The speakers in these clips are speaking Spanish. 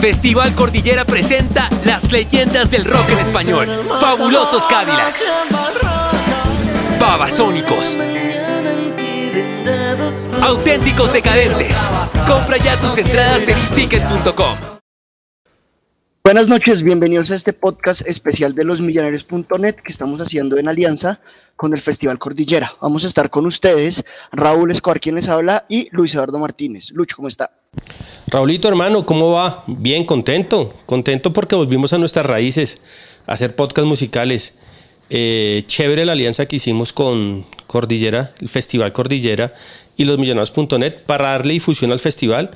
Festival Cordillera presenta las leyendas del rock en español. Fabulosos Cadillacs. Babasónicos. Auténticos decadentes. Compra ya tus entradas en ticket.com. Buenas noches, bienvenidos a este podcast especial de los millonarios.net que estamos haciendo en alianza con el Festival Cordillera. Vamos a estar con ustedes, Raúl Escobar, quien les habla, y Luis Eduardo Martínez. Lucho, ¿cómo está? Raulito, hermano, ¿cómo va? Bien, contento. Contento porque volvimos a nuestras raíces, a hacer podcast musicales. Eh, chévere la alianza que hicimos con Cordillera, el Festival Cordillera y los millonarios.net para darle difusión al festival,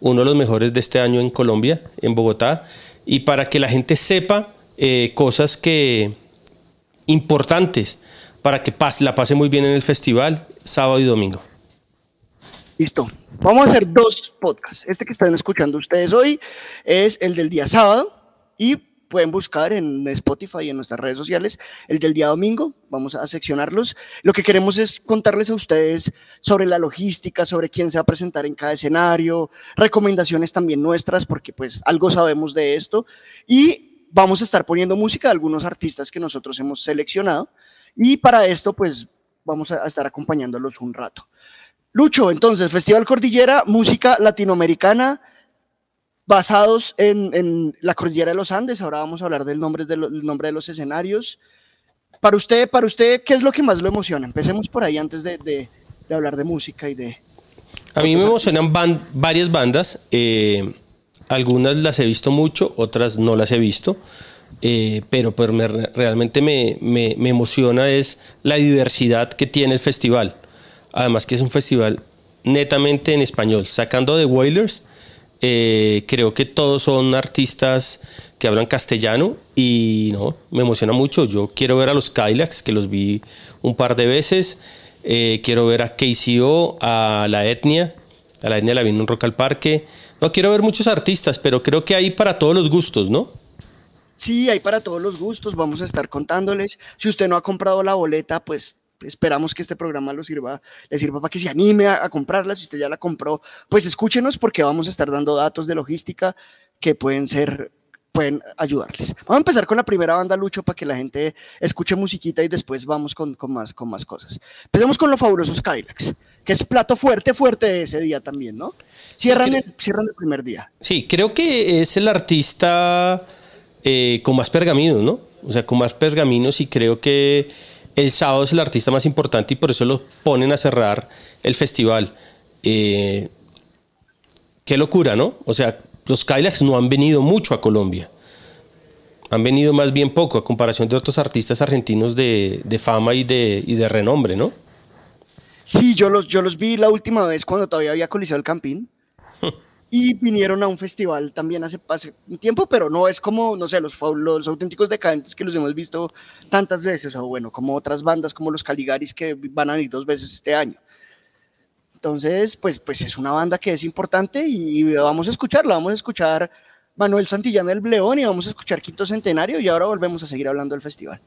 uno de los mejores de este año en Colombia, en Bogotá, y para que la gente sepa eh, cosas que importantes para que la pase muy bien en el festival sábado y domingo. Listo. Vamos a hacer dos podcasts. Este que están escuchando ustedes hoy es el del día sábado y pueden buscar en Spotify y en nuestras redes sociales el del día domingo. Vamos a seccionarlos. Lo que queremos es contarles a ustedes sobre la logística, sobre quién se va a presentar en cada escenario, recomendaciones también nuestras, porque pues algo sabemos de esto. Y vamos a estar poniendo música de algunos artistas que nosotros hemos seleccionado. Y para esto pues vamos a estar acompañándolos un rato. Lucho, entonces, Festival Cordillera, música latinoamericana, basados en, la Cordillera de los Andes. Ahora vamos a hablar del nombre de, nombre de los escenarios. Para usted, para usted, ¿qué es lo que más lo emociona? Empecemos por ahí antes de, hablar de música y de... A mí me emocionan varias bandas. Eh, algunas las he visto mucho, otras no las he visto. Eh, pero pues realmente me, me emociona es la diversidad que tiene el festival. Además que es un festival netamente en español. Sacando de Wailers, eh, creo que todos son artistas que hablan castellano y no, me emociona mucho. Yo quiero ver a los Kylax, que los vi un par de veces. Eh, quiero ver a KCO, a la etnia. A la etnia la vi en un Rock al Parque. No quiero ver muchos artistas, pero creo que hay para todos los gustos, ¿no? Sí, hay para todos los gustos. Vamos a estar contándoles. Si usted no ha comprado la boleta, pues esperamos que este programa lo sirva, le sirva para que se anime a, comprarla. Si usted ya la compró, pues escúchenos porque vamos a estar dando datos de logística que pueden ser pueden ayudarles. Vamos a empezar con la primera banda, Lucho, para que la gente escuche musiquita y después vamos con, con más, con más cosas. Empecemos con los fabulosos Kylax, que es plato fuerte, fuerte de ese día también, ¿no? Cierran, el, cierran el primer día. Sí, creo que es el artista eh, con más pergaminos, ¿no? O sea, con más pergaminos y creo que el sábado es el artista más importante y por eso lo ponen a cerrar el festival. Eh, qué locura, ¿no? O sea, los Kylax no han venido mucho a Colombia. Han venido más bien poco a comparación de otros artistas argentinos de, fama y de, renombre, ¿no? Sí, yo los, yo los vi la última vez cuando todavía había Coliseo el Campín. Y vinieron a un festival también hace, un tiempo, pero no es como, no sé, los, los auténticos decadentes que los hemos visto tantas veces, o bueno, como otras bandas como los Caligaris que van a venir dos veces este año. Entonces, pues, pues es una banda que es importante y vamos a escucharla, vamos a escuchar Manuel Santillán del Bleón y vamos a escuchar Quinto Centenario y ahora volvemos a seguir hablando del festival.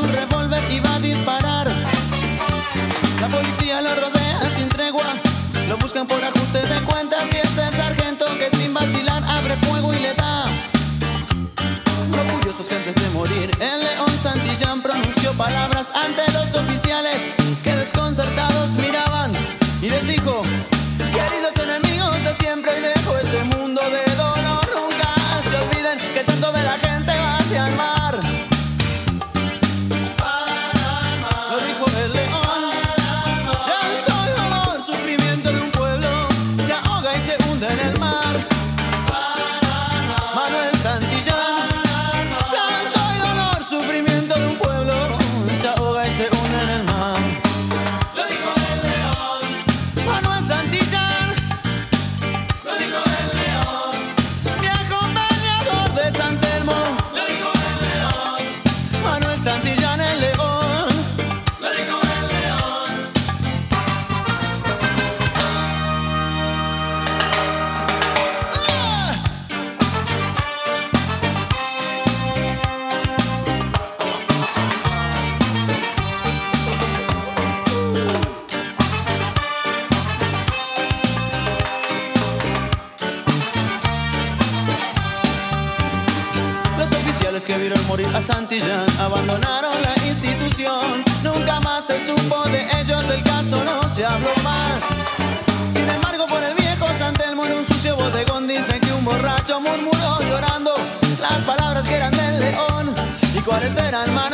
Su revólver y va a disparar. La policía lo rodea sin tregua, lo buscan por ajuste de cuentas y ese sargento que sin vacilar abre fuego y le da. Orgullosos que antes de morir, el león Santillán pronunció palabras ante los oficiales que desconcertados miraban y les dijo, ¿Y cuáles eran, Manuel?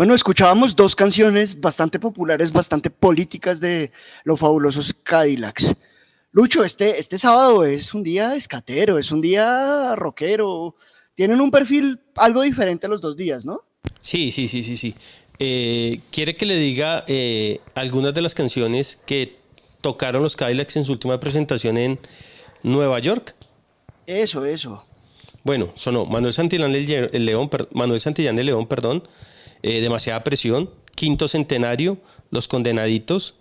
Bueno, escuchábamos dos canciones bastante populares, bastante políticas de los fabulosos Cadillacs. Lucho, este, este sábado es un día escatero, es un día rockero. Tienen un perfil algo diferente a los dos días, ¿no? Sí, sí, sí, sí, sí. Eh, ¿Quiere que le diga eh, algunas de las canciones que tocaron los Cadillacs en su última presentación en Nueva York? Eso, eso. Bueno, sonó Manuel Santillán el León, Manuel Santillán el León, perdón, eh, demasiada presión, quinto centenario, los condenaditos,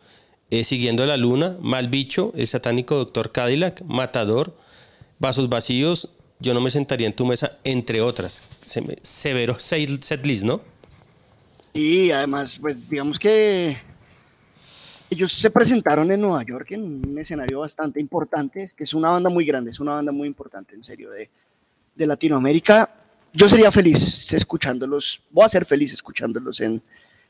eh, siguiendo la luna, mal bicho, el satánico doctor Cadillac, matador, vasos vacíos, yo no me sentaría en tu mesa, entre otras. severo setlist, ¿no? Y además, pues digamos que ellos se presentaron en Nueva York en un escenario bastante importante, que es una banda muy grande, es una banda muy importante, en serio, de, de Latinoamérica yo sería feliz escuchándolos, voy a ser feliz escuchándolos en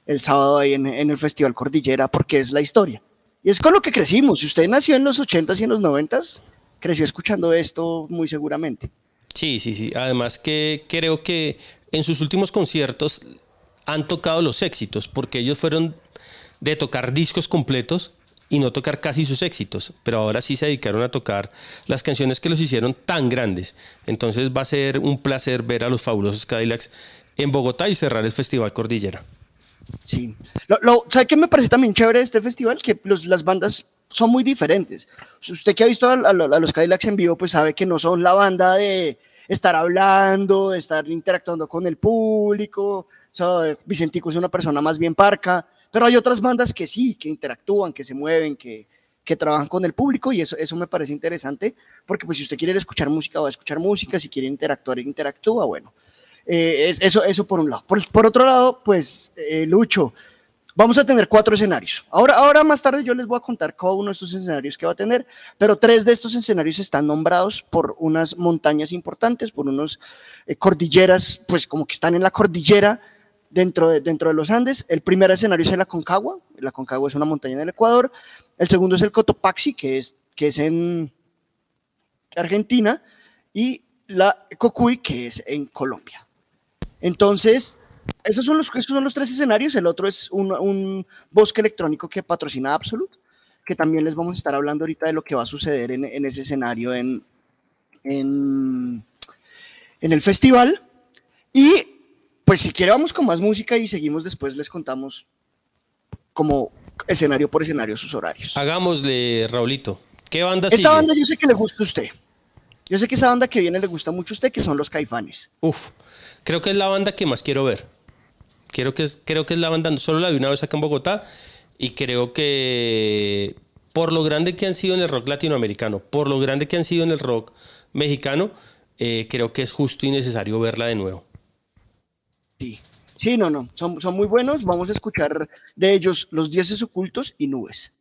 el sábado ahí en, el Festival Cordillera porque es la historia. Y es con lo que crecimos. Si usted nació en los 80s y en los 90s, creció escuchando esto muy seguramente. Sí, sí, sí. Además que creo que en sus últimos conciertos han tocado los éxitos porque ellos fueron de tocar discos completos y no tocar casi sus éxitos, pero ahora sí se dedicaron a tocar las canciones que los hicieron tan grandes. Entonces va a ser un placer ver a los fabulosos Cadillacs en Bogotá y cerrar el Festival Cordillera. Sí. Lo, ¿Sabe qué me parece también chévere de este festival? Que las bandas son muy diferentes. Usted que ha visto a, los Cadillacs en vivo, pues sabe que no son la banda de estar hablando, de estar interactuando con el público. Vicentico es una persona más bien parca pero hay otras bandas que sí, que interactúan, que se mueven, que, que trabajan con el público y eso, eso me parece interesante, porque pues si usted quiere escuchar música, va a escuchar música, si quiere interactuar, interactúa, bueno. Eh, es, eso, eso por un lado. Por, por otro lado, pues, eh, Lucho, vamos a tener cuatro escenarios. Ahora, ahora más tarde yo les voy a contar cada uno de estos escenarios que va a tener, pero tres de estos escenarios están nombrados por unas montañas importantes, por unos eh, cordilleras, pues como que están en la cordillera dentro de, dentro de los Andes. El primer escenario es el Aconcagua. El Aconcagua es una montaña en el Ecuador. El segundo es el Cotopaxi, que es, que es en Argentina. Y la Cocuy, que es en Colombia. Entonces, esos son los, esos son los tres escenarios. El otro es un, un bosque electrónico que patrocina Absolute, que también les vamos a estar hablando ahorita de lo que va a suceder en, en ese escenario en, en, en el festival. Y pues si quiere vamos con más música y seguimos después les contamos como escenario por escenario sus horarios. Hagámosle, Raulito. ¿Qué banda Esta banda yo sé que le gusta a usted. Yo sé que esa banda que viene le gusta mucho a usted, que son los Caifanes. Uf, creo que es la banda que más quiero ver. Quiero que es, creo que es la banda, solo la vi una vez acá en Bogotá y creo que por lo grande que han sido en el rock latinoamericano, por lo grande que han sido en el rock mexicano, eh, creo que es justo y necesario verla de nuevo. Sí. Sí, no, no, son, son muy buenos. Vamos a escuchar de ellos Los Dioses Ocultos y Nubes.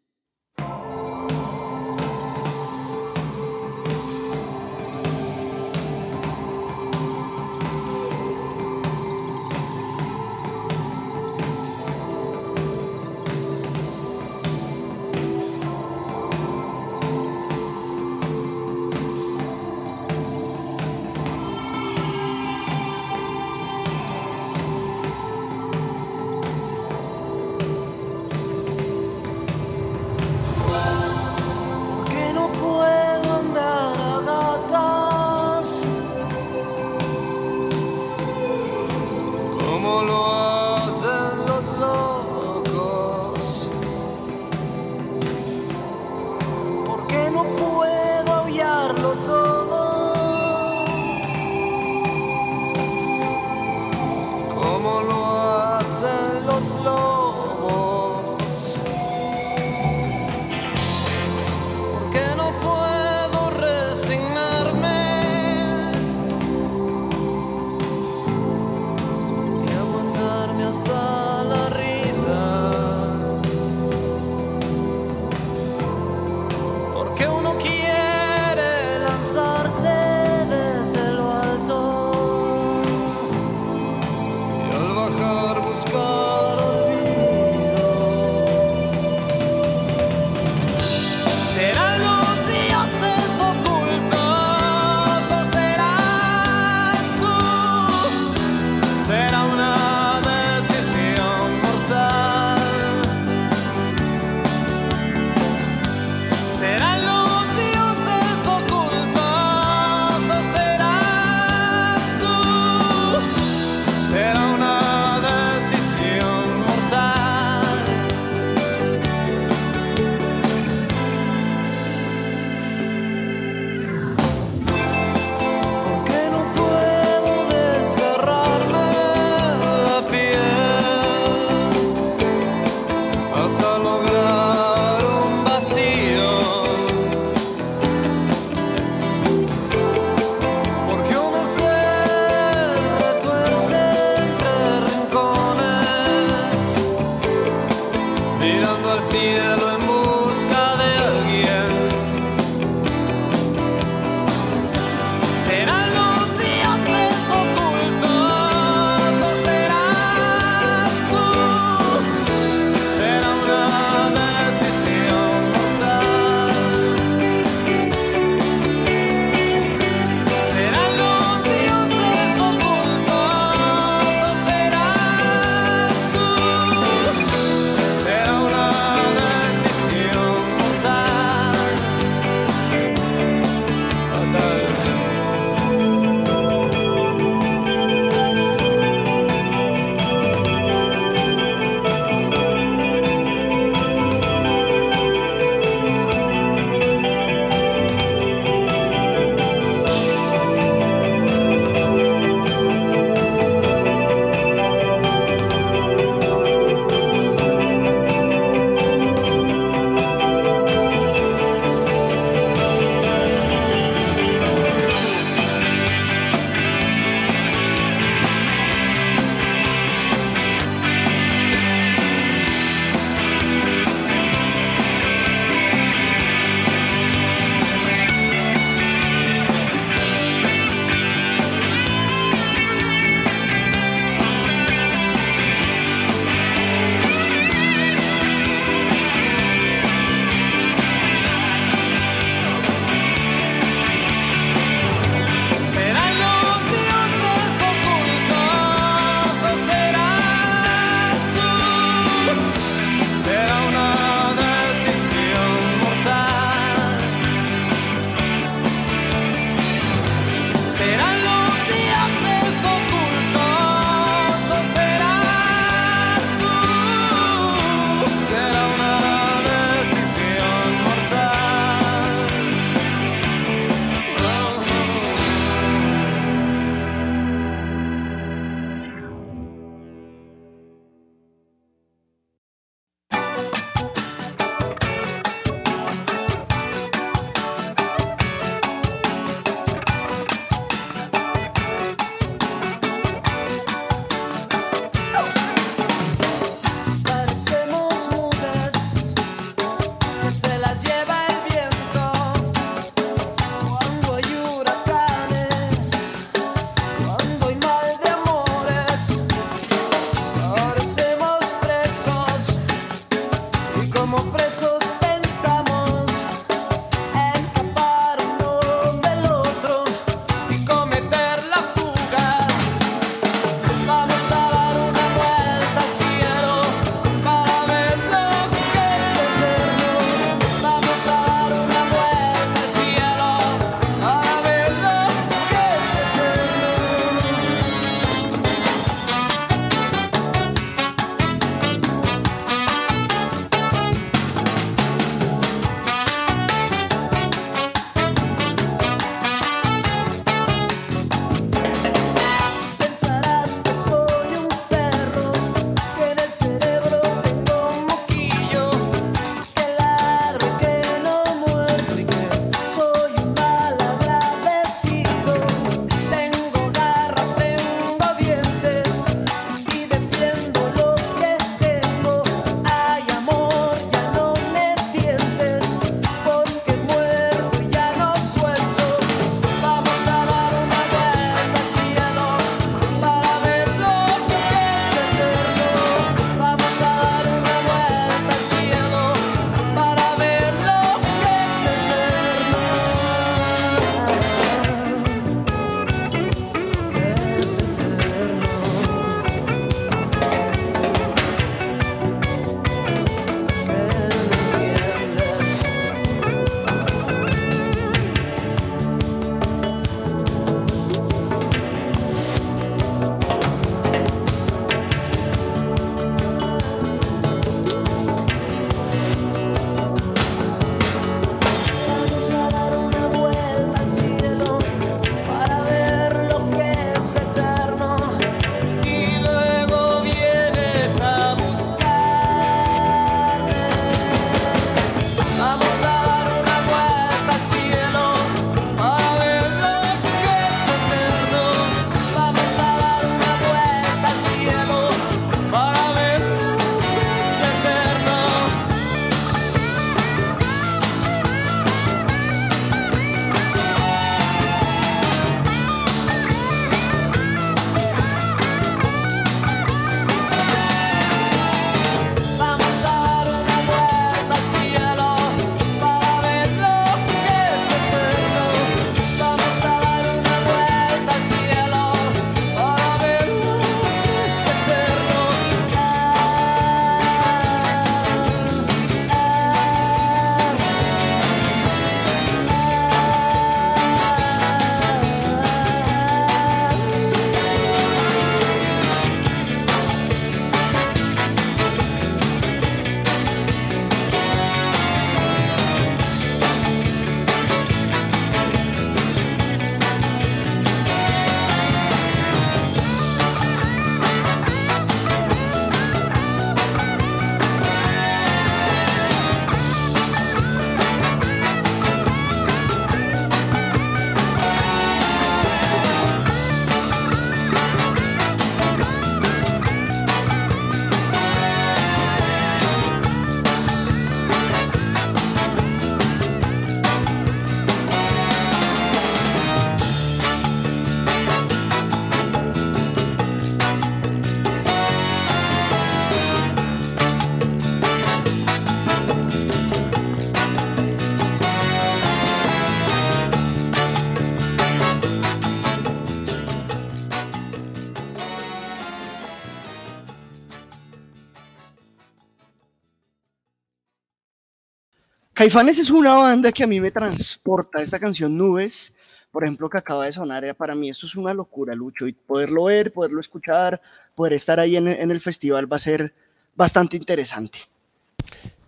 Caifanes es una banda que a mí me transporta. Esta canción Nubes, por ejemplo, que acaba de sonar, eh, para mí esto es una locura, Lucho. Y poderlo ver, poderlo escuchar, poder estar ahí en, el festival va a ser bastante interesante.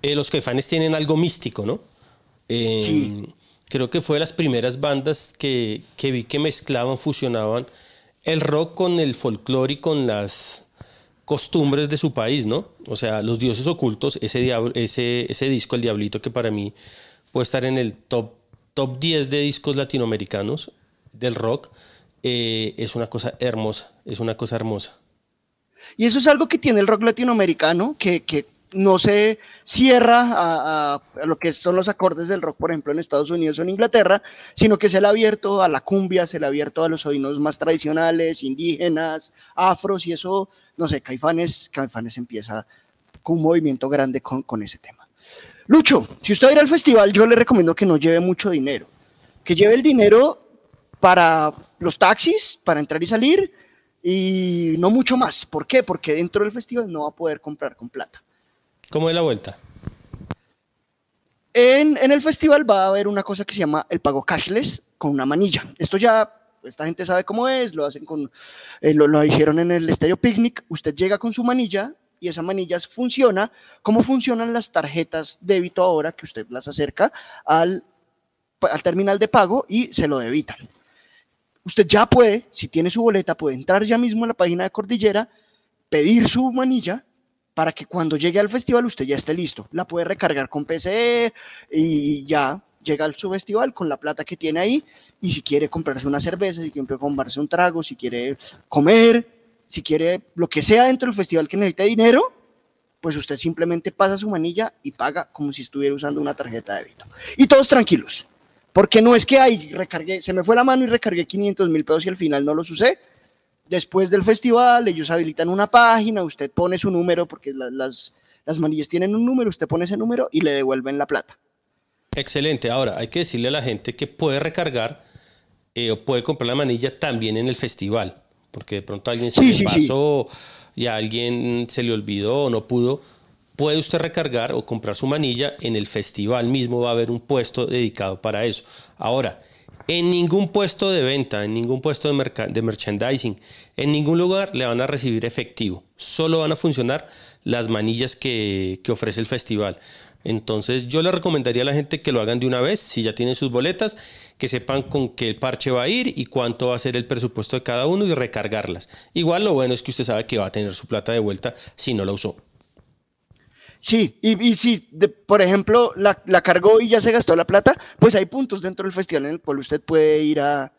Eh, los Caifanes tienen algo místico, ¿no? Eh, sí. Creo que fue de las primeras bandas que, que vi que mezclaban, fusionaban el rock con el folclore y con las costumbres de su país, ¿no? O sea, Los Dioses Ocultos, ese, ese, ese disco, El Diablito, que para mí puede estar en el top, top 10 de discos latinoamericanos del rock, eh, es una cosa hermosa, es una cosa hermosa. Y eso es algo que tiene el rock latinoamericano, que, que no se cierra a, lo que son los acordes del rock, por ejemplo, en Estados Unidos o en Inglaterra, sino que se le ha abierto a la cumbia, se le ha abierto a los oídos más tradicionales, indígenas, afros, y eso, no sé, Caifanes, Caifanes empieza con un movimiento grande con, con ese tema. Lucho, si usted va a ir al festival, yo le recomiendo que no lleve mucho dinero, que lleve el dinero para los taxis, para entrar y salir, y no mucho más. ¿Por qué? Porque dentro del festival no va a poder comprar con plata. ¿Cómo es la vuelta? En, el festival va a haber una cosa que se llama el pago cashless con una manilla. Esto ya, esta gente sabe cómo es, lo hacen con, eh, lo, hicieron en el Estéreo Picnic. Usted llega con su manilla y esa manilla funciona como funcionan las tarjetas débito ahora que usted las acerca al, al terminal de pago y se lo debitan. Usted ya puede, si tiene su boleta, puede entrar ya mismo a la página de Cordillera, pedir su manilla para que cuando llegue al festival usted ya esté listo. La puede recargar con PC y ya llega al su festival con la plata que tiene ahí y si quiere comprarse una cerveza, si quiere comprarse un trago, si quiere comer, si quiere lo que sea dentro del festival que necesite dinero, pues usted simplemente pasa su manilla y paga como si estuviera usando una tarjeta de débito. Y todos tranquilos, porque no es que ay, recargué, se me fue la mano y recargué 500 mil pesos y al final no los usé, Después del festival, ellos habilitan una página, usted pone su número, porque las, las manillas tienen un número, usted pone ese número y le devuelven la plata. Excelente. Ahora, hay que decirle a la gente que puede recargar eh, o puede comprar la manilla también en el festival, porque de pronto alguien se le pasó y a alguien se le olvidó o no pudo. Puede usted recargar o comprar su manilla en el festival mismo, va a haber un puesto dedicado para eso. Ahora, en ningún puesto de venta, en ningún puesto de, de merchandising, en ningún lugar le van a recibir efectivo. Solo van a funcionar las manillas que, que ofrece el festival. Entonces yo le recomendaría a la gente que lo hagan de una vez, si ya tienen sus boletas, que sepan con qué parche va a ir y cuánto va a ser el presupuesto de cada uno y recargarlas. Igual lo bueno es que usted sabe que va a tener su plata de vuelta si no la usó. Sí, y, si, por ejemplo, la, cargó y ya se gastó la plata, pues hay puntos dentro del festival en el cual usted puede ir a,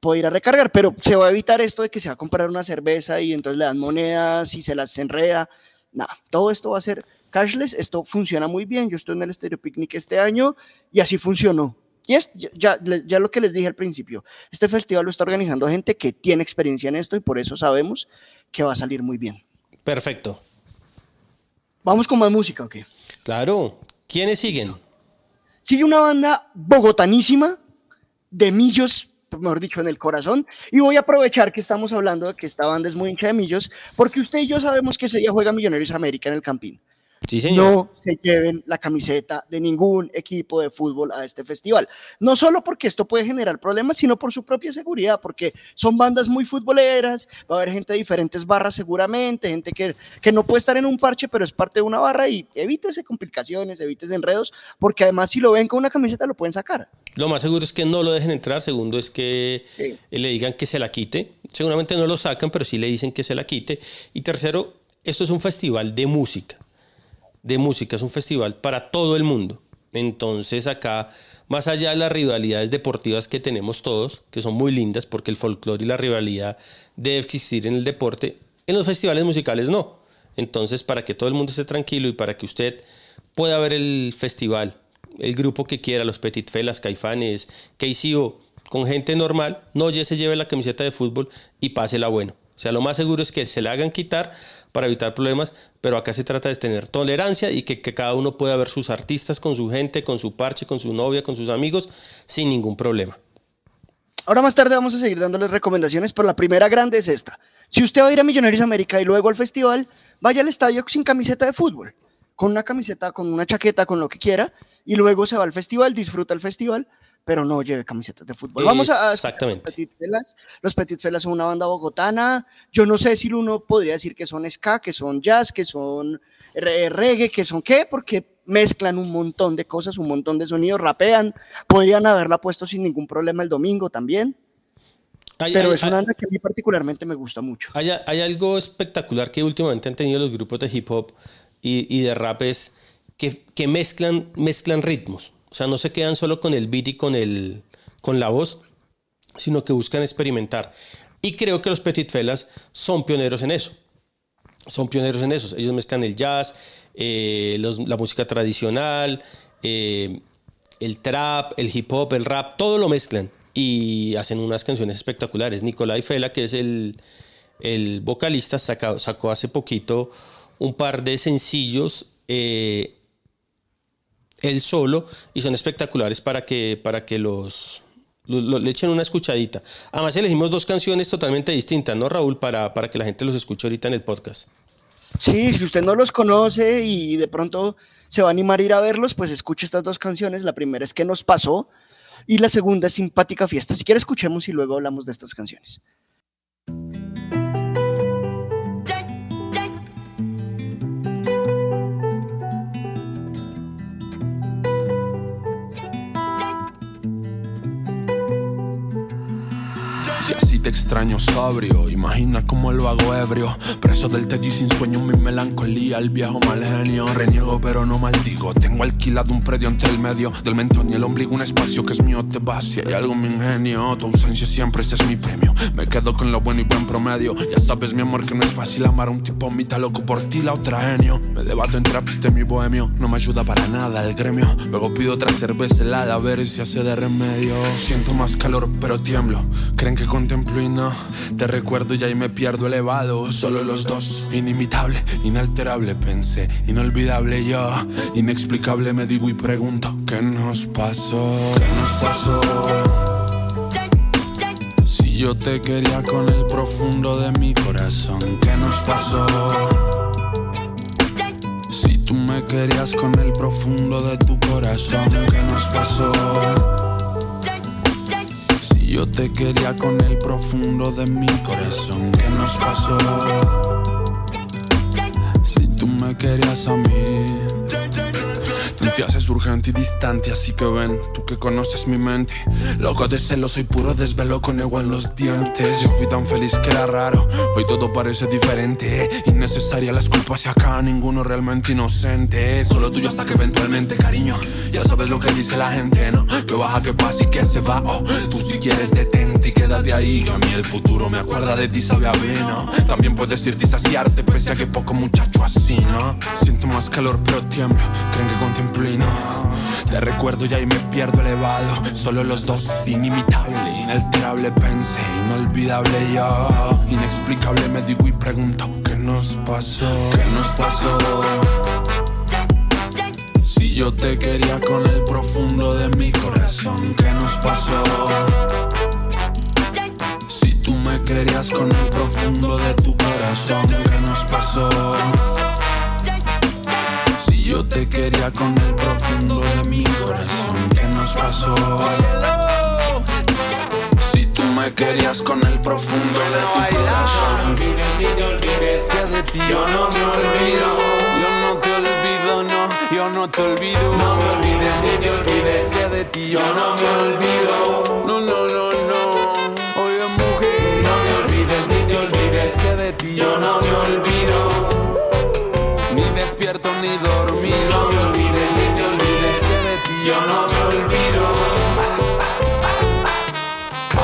puede ir a recargar, pero se va a evitar esto de que se va a comprar una cerveza y entonces le dan monedas y se las enreda. Nada, todo esto va a ser cashless, esto funciona muy bien. Yo estoy en el Stereo Picnic este año y así funcionó. Y es ya, ya, lo que les dije al principio, este festival lo está organizando gente que tiene experiencia en esto y por eso sabemos que va a salir muy bien. Perfecto. Vamos con más música, ¿ok? Claro. ¿Quiénes siguen? Sigue una banda bogotanísima de Millos, mejor dicho, en el corazón. Y voy a aprovechar que estamos hablando de que esta banda es muy hincha de Millos, porque usted y yo sabemos que ese día juega Millonarios América en el Campín. No se lleven la camiseta de ningún equipo de fútbol a este festival. No solo porque esto puede generar problemas, sino por su propia seguridad, porque son bandas muy futboleras, va a haber gente de diferentes barras seguramente, gente que, que no puede estar en un parche, pero es parte de una barra y evítese complicaciones, evítese enredos, porque además si lo ven con una camiseta lo pueden sacar. Lo más seguro es que no lo dejen entrar, segundo es que le digan que se la quite. Seguramente no lo sacan, pero sí le dicen que se la quite. Y tercero, esto es un festival de música de música, es un festival para todo el mundo. Entonces acá, más allá de las rivalidades deportivas que tenemos todos, que son muy lindas porque el folclore y la rivalidad debe existir en el deporte, en los festivales musicales no. Entonces, para que todo el mundo esté tranquilo y para que usted pueda ver el festival, el grupo que quiera, los Petit Felas, Caifanes, KCO, con gente normal, no ya se lleve la camiseta de fútbol y pásela bueno. O sea, lo más seguro es que se la hagan quitar para evitar problemas, pero acá se trata de tener tolerancia y que, cada uno pueda ver sus artistas con su gente, con su parche, con su novia, con sus amigos, sin ningún problema. Ahora más tarde vamos a seguir dándoles recomendaciones, pero la primera grande es esta. Si usted va a ir a Millonarios América y luego al festival, vaya al estadio sin camiseta de fútbol. con una camiseta, con una chaqueta, con lo que quiera, y luego se va al festival, disfruta el festival, pero no lleve camisetas de fútbol. Vamos a... Exactamente. Los Petit Felas. Los Petit Felas son una banda bogotana. Yo no sé si uno podría decir que son ska, que son jazz, que son reggae, que son qué, porque mezclan un montón de cosas, un montón de sonidos, rapean. Podrían haberla puesto sin ningún problema el domingo también. pero es una banda que a mí particularmente me gusta mucho. Hay, hay, algo espectacular que últimamente han tenido los grupos de hip hop y, y de rap es que, que mezclan, mezclan ritmos. Sea, no se quedan solo con el beat y con, el, con la voz, sino que buscan experimentar. Y creo que los Petit Felas son pioneros en eso. Son pioneros en eso. Ellos mezclan el jazz, eh, la música tradicional, eh, el trap, el hip hop, el rap, todo lo mezclan y hacen unas canciones espectaculares. Nicolai Fela, que es el, el vocalista, sacó, sacó, hace poquito un par de sencillos eh, él solo y son espectaculares para que, para que los, le echen una escuchadita. Además elegimos dos canciones totalmente distintas, ¿no, Raúl? Para, para que la gente los escuche ahorita en el podcast. Sí, si usted no los conoce y de pronto se va a animar a ir a verlos, pues escuche estas dos canciones. La primera es ¿Qué nos pasó? Y la segunda es Simpática Fiesta. Si quiere escuchemos y luego hablamos de estas canciones. Extraño sobrio. Imagina cómo lo hago ebrio. Preso del tedio y sin sueño, mi melancolía. El viejo mal genio. Reniego, pero no maldigo. Tengo alquilado un predio entre el medio del mentón y el ombligo. Un espacio que es mío, te va. Si hay algo mi ingenio, tu ausencia siempre ese es mi premio. Me quedo con lo bueno y buen promedio. Ya sabes, mi amor, que no es fácil amar a un tipo mitad loco por ti, la otra genio. Me debato entre de mi bohemio. No me ayuda para nada el gremio. Luego pido otra cerveza helada a ver si hace de remedio. Siento más calor, pero tiemblo. Creen que contemplo no. Te recuerdo y ahí me pierdo elevado. Solo los dos, inimitable, inalterable, pensé. Inolvidable yo, inexplicable me digo y pregunto: ¿Qué nos pasó? ¿Qué nos pasó? Si yo te quería con el profundo de mi corazón, ¿qué nos pasó? Si tú me querías con el profundo de tu corazón, ¿qué nos pasó? Yo te quería con el profundo de mi corazón. ¿Qué nos pasó? Si tú me querías a mí. Te haces urgente y distante, así que ven, tú que conoces mi mente. Loco de celo, soy puro desvelo con ego en los dientes. Yo fui tan feliz que era raro, hoy todo parece diferente. Innecesaria las culpas y acá ninguno realmente inocente. Solo tuyo hasta que eventualmente, cariño, ya sabes lo que dice la gente, ¿no? Que baja, que pasa y que se va. Oh, tú si quieres detente y quédate ahí. Que a mí el futuro me acuerda de ti, sabe a vino. También puedes irte y saciarte, pese a que poco muchacho así, ¿no? Siento más calor, pero tiemblo. Creen que contemplo te recuerdo y ahí me pierdo elevado. Solo los dos, inimitable, inalterable, pensé, inolvidable yo. Inexplicable me digo y pregunto: ¿Qué nos pasó? ¿Qué nos pasó? Si yo te quería con el profundo de mi corazón, ¿qué nos pasó? Si tú me querías con el profundo de tu corazón, ¿qué nos pasó? Yo te quería con el profundo de mi corazón. ¿Qué nos pasó? Si tú me querías con el profundo de tu corazón. No olvides ni te olvides de ti yo no me olvido. Yo no te olvido, no, yo no te olvido. No me olvides ni te olvides de ti yo no me olvido. No, no, no, no. Oye, mujer. No me olvides ni te olvides de ti yo no me olvido No me olvides ni te olvides de ti yo no me olvido.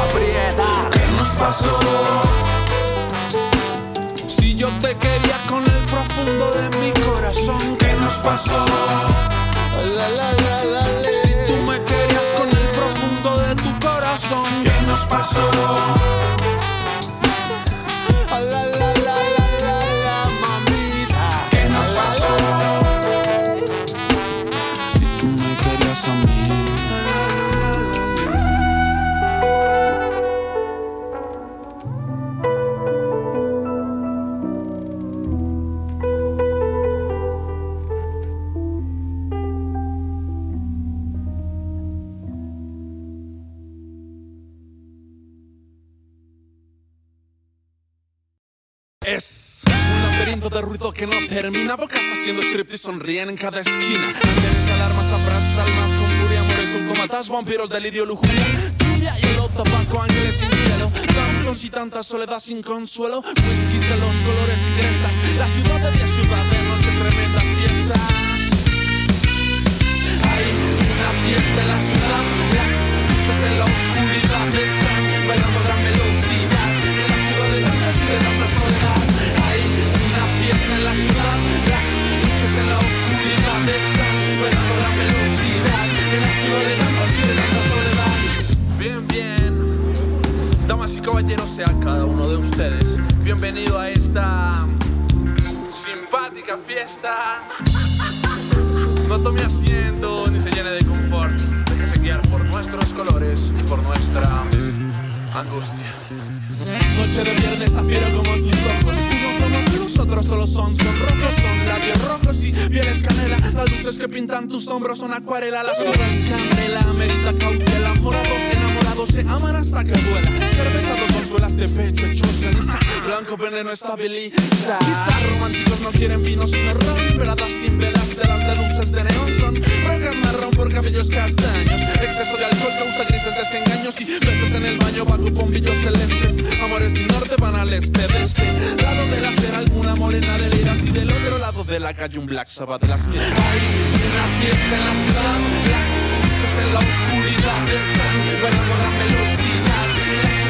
Aprieta. ¿Qué nos pasó? Si yo te quería con el profundo de mi corazón, ¿qué nos pasó? si tú me querías con el profundo de tu corazón, ¿qué nos pasó? De ruido que no termina. Bocas haciendo strip y sonríen en cada esquina. Antenas, alarmas, abrazos, almas con furia, amores, autómatas, vampiros, delirio, lujuria. Lluvia, hielo, tabaco, ángeles sin cielo. Tantos y tanta soledad sin consuelo. Whisky, celos, colores y crestas. La ciudad de día, ciudad de noche es tremenda fiesta. Hay una fiesta en la ciudad. Las luces en la oscuridad Bien, bien. Damas y caballeros, sean cada uno de ustedes bienvenido a esta simpática fiesta. No tome asiento ni se llene de confort. Déjese guiar por nuestros colores y por nuestra angustia. Noche de viernes afiero como tus ojos. De nosotros, solo son, son rojos, son labios rojos y pieles canela. Las luces que pintan tus hombros son acuarela, las horas candela, merita cautela. Morados enamorados se aman hasta que duela. Cerveza dos consuelas de pecho hecho ceniza. Blanco veneno estabiliza. Quizás románticos no quieren vino sino ron. Veladas sin velas delante de luces de neón son broncas marrón por cabellos castaños. Exceso de alcohol causa grises desengaños y besos en el baño bajo bombillos celestes. Amores del norte van al este, de este lado de la acera alguna morena de liras y del otro lado de la calle un Black Sabbath de las mil. Hay una fiesta en la ciudad, las luces en la oscuridad están a gran velocidad.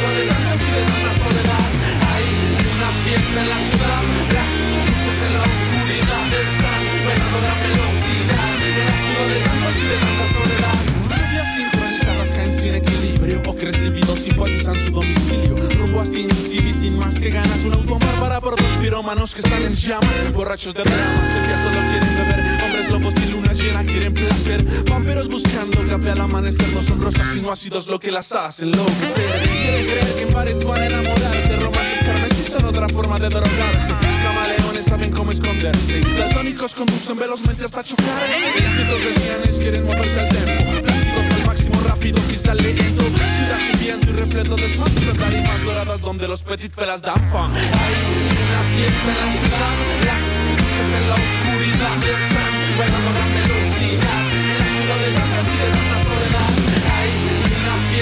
La tantas y de tanta soledad. Hay una fiesta en la ciudad, las luces en la oscuridad están a gran velocidad. La tantas y de tanta soledad. Rubias sincronizadas caen sin equilibrio Ocres lívidos simpatizan su domicilio Rumbo a Sin City sin más que ganas Un automar para por dos pirómanos que están en llamas Borrachos de dramas, sepia solo quieren beber Hombres lobos y luna llena quieren placer Vampiros buscando café al amanecer No son rosas sino ácidos lo que las hacen enloquecer. Quieren creer que en bares van a enamorarse Romances carmesí son otra forma de drogarse. Camaleones saben cómo esconderse Daltónicos conducen velozmente hasta chocarse Cientos de cianes quieren moverse al tempo Plácidos al máximo rápido quizá lento. Ciudad viento y repleto de smog Tarimas doradas donde los petit felas dan fun Hay una fiesta en la ciudad Las luces en la oscuridad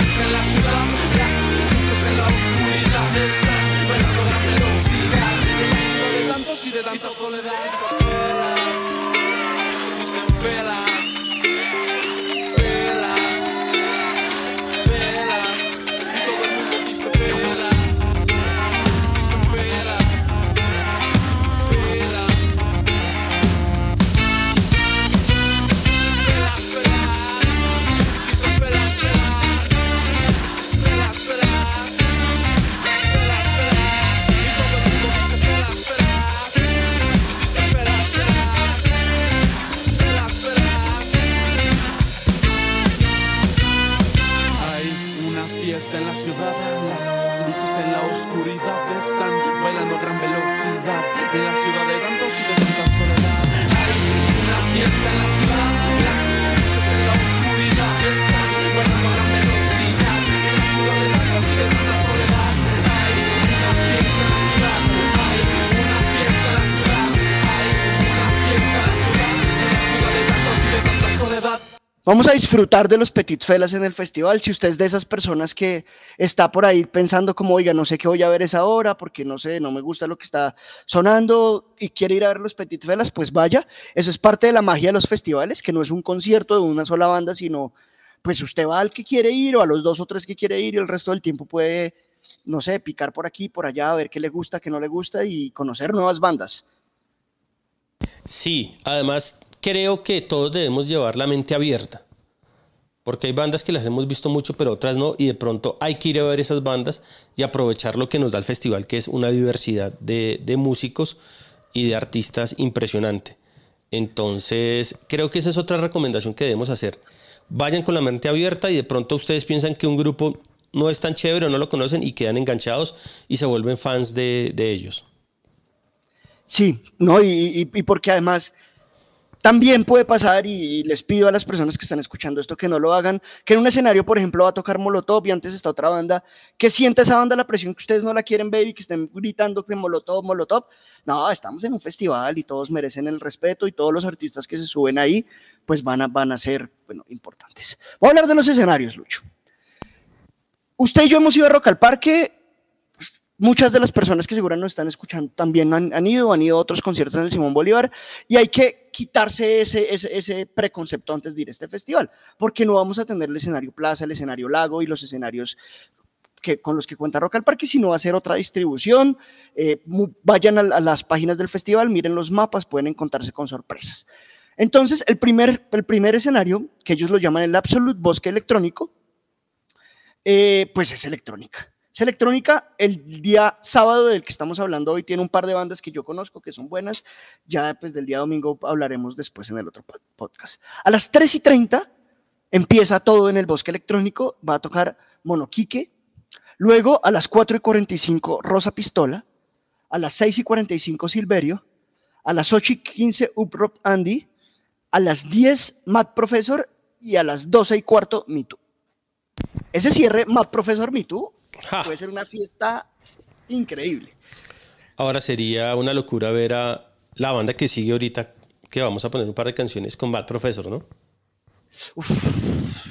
en la ciudad Las luces en la oscuridad están bailando a gran velocidad En la ciudad de tantos y de tanta soledad Vamos a disfrutar de los Petit Felas en el festival. Si usted es de esas personas que está por ahí pensando como, oiga, no sé qué voy a ver esa hora porque no sé, no me gusta lo que está sonando y quiere ir a ver los Petit Felas, pues vaya. Eso es parte de la magia de los festivales, que no es un concierto de una sola banda, sino pues usted va al que quiere ir o a los dos o tres que quiere ir y el resto del tiempo puede, no sé, picar por aquí, por allá, ver qué le gusta, qué no le gusta y conocer nuevas bandas. Sí, además creo que todos debemos llevar la mente abierta. Porque hay bandas que las hemos visto mucho, pero otras no. Y de pronto hay que ir a ver esas bandas y aprovechar lo que nos da el festival, que es una diversidad de, de músicos y de artistas impresionante. Entonces, creo que esa es otra recomendación que debemos hacer. Vayan con la mente abierta y de pronto ustedes piensan que un grupo no es tan chévere o no lo conocen y quedan enganchados y se vuelven fans de, de ellos. Sí, no, y, y- y porque además También puede pasar, y les pido a las personas que están escuchando esto que no lo hagan, que en un escenario, por ejemplo, va a tocar Molotov y antes está otra banda, que sienta esa banda la presión que ustedes no la quieren ver y que estén gritando que Molotov, Molotov. No, estamos en un festival y todos merecen el respeto y todos los artistas que se suben ahí, pues van a, van a ser, bueno, importantes. Voy a hablar de los escenarios, Lucho. Usted y yo hemos ido a Rock al Parque, muchas de las personas que seguro nos están escuchando también han, ido, han ido a otros conciertos en el Simón Bolívar y hay que quitarse ese, ese, preconcepto antes de ir a este festival, porque no vamos a tener el escenario Plaza, el escenario Lago y los escenarios que, con los que cuenta Rock al Parque, sino va a ser otra distribución. Eh, vayan a, a, las páginas del festival, miren los mapas, pueden encontrarse con sorpresas. Entonces, el primer, el primer escenario, que ellos lo llaman el Absolute Bosque Electrónico, eh, pues es electrónica. Es electrónica. El día sábado del que estamos hablando hoy tiene un par de bandas que yo conozco que son buenas. Ya pues del día domingo hablaremos después en el otro podcast. A las 3 y 30 empieza todo en el bosque electrónico. Va a tocar Monoquique. Luego a las 4 y 45 Rosa Pistola. A las 6 y 45 Silverio. A las 8 y 15 Uprop Andy. A las 10 Matt Professor. Y a las 12 y cuarto Mitu. Ese cierre Matt Professor Puede ser una fiesta increíble. Ahora sería una locura ver a la banda que sigue ahorita, que vamos a poner un par de canciones con Bad Professor, ¿no?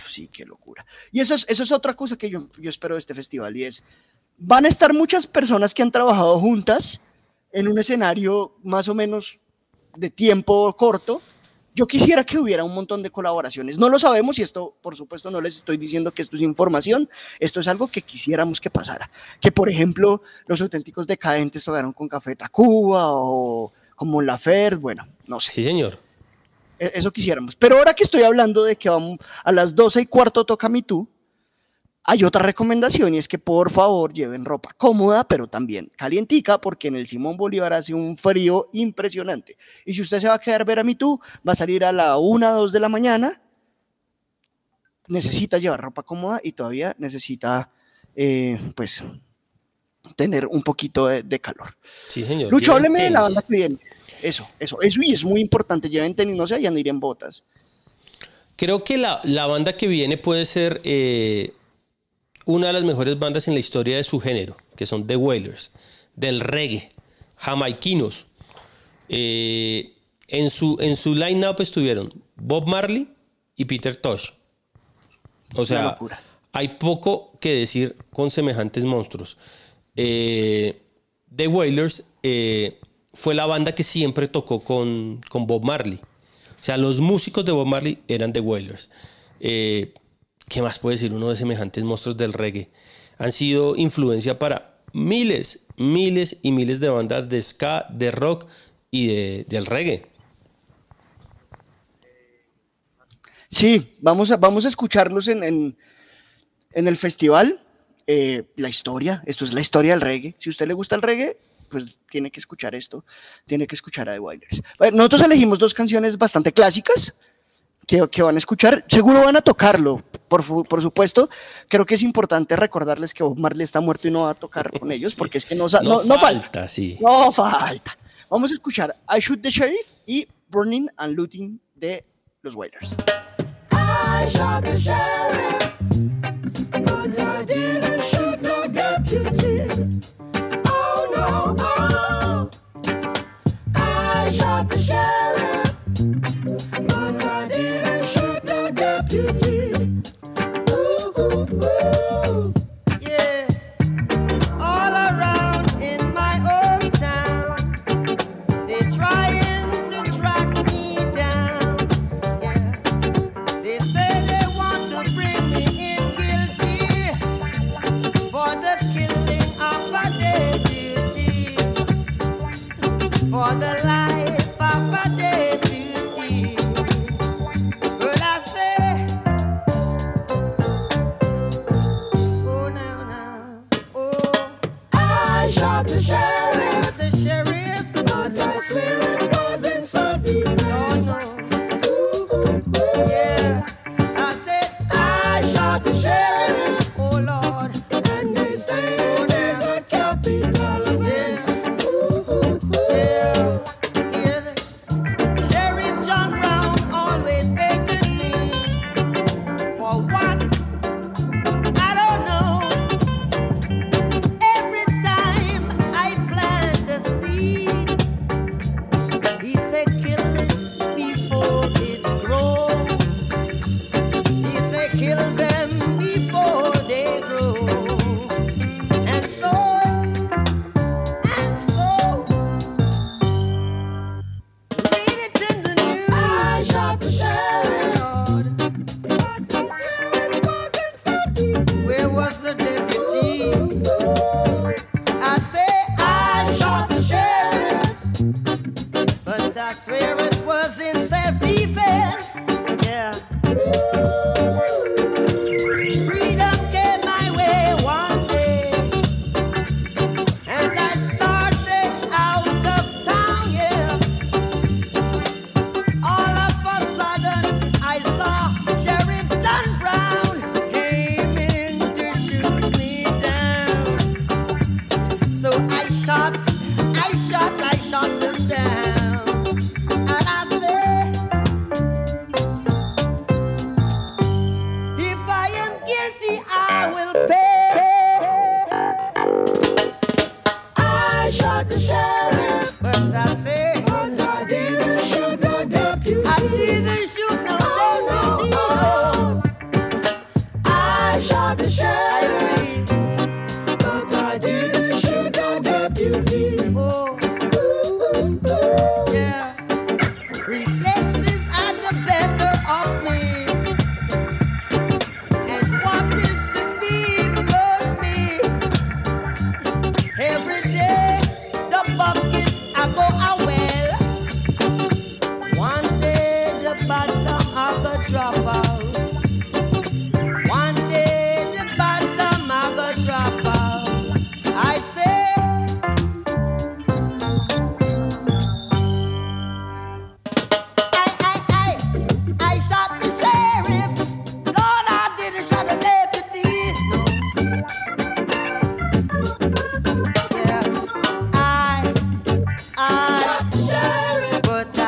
sí, qué locura. Y eso es, eso es otra cosa que yo, yo espero de este festival y es, van a estar muchas personas que han trabajado juntas en un escenario más o menos de tiempo corto, yo quisiera que hubiera un montón de colaboraciones. No lo sabemos y esto, por supuesto, no les estoy diciendo que esto es información. Esto es algo que quisiéramos que pasara. Que, por ejemplo, los auténticos decadentes tocaron con Café Tacuba o como La Fer, bueno, no sé. Sí, señor. E-, eso quisiéramos. Pero ahora que estoy hablando de que vamos a las 12 y cuarto toca Mi Tú, hay otra recomendación y es que por favor lleven ropa cómoda, pero también calientica, porque en el Simón Bolívar hace un frío impresionante. Y si usted se va a quedar ver a mí tú, va a salir a la 1, 2 de la mañana, necesita llevar ropa cómoda y todavía necesita, eh, pues, tener un poquito de, calor. Sí, señor. Lucho, hábleme de la banda que viene. Eso, eso, eso y es muy importante. Lleven tenis, no se vayan a ir en botas. Creo que la, la banda que viene puede ser eh, una de las mejores bandas en la historia de su género, que son The Wailers, del reggae, jamaiquinos. Eh, en su, en su line-up estuvieron Bob Marley y Peter Tosh. O sea, hay poco que decir con semejantes monstruos. Eh, The Wailers eh, fue la banda que siempre tocó con, con, Bob Marley. O sea, los músicos de Bob Marley eran The Wailers. ¿Qué más puede decir uno de semejantes monstruos del reggae? Han sido influencia para miles, miles y miles de bandas de ska, de rock y de, del reggae. Sí, vamos a, vamos a escucharlos en, en, el festival. Eh, la historia, esto es la historia del reggae. Si a usted le gusta el reggae, pues tiene que escuchar esto, tiene que escuchar a The Wilders. nosotros elegimos dos canciones bastante clásicas que, que, van a escuchar, seguro van a tocarlo, por, supuesto, creo que es importante recordarles que Bob Marley está muerto y no va a tocar con ellos, porque es que no, no, no, falta. Sí. No falta. Vamos a escuchar I Shoot the Sheriff y Burning and Looting de los Wailers. I shot the sheriff,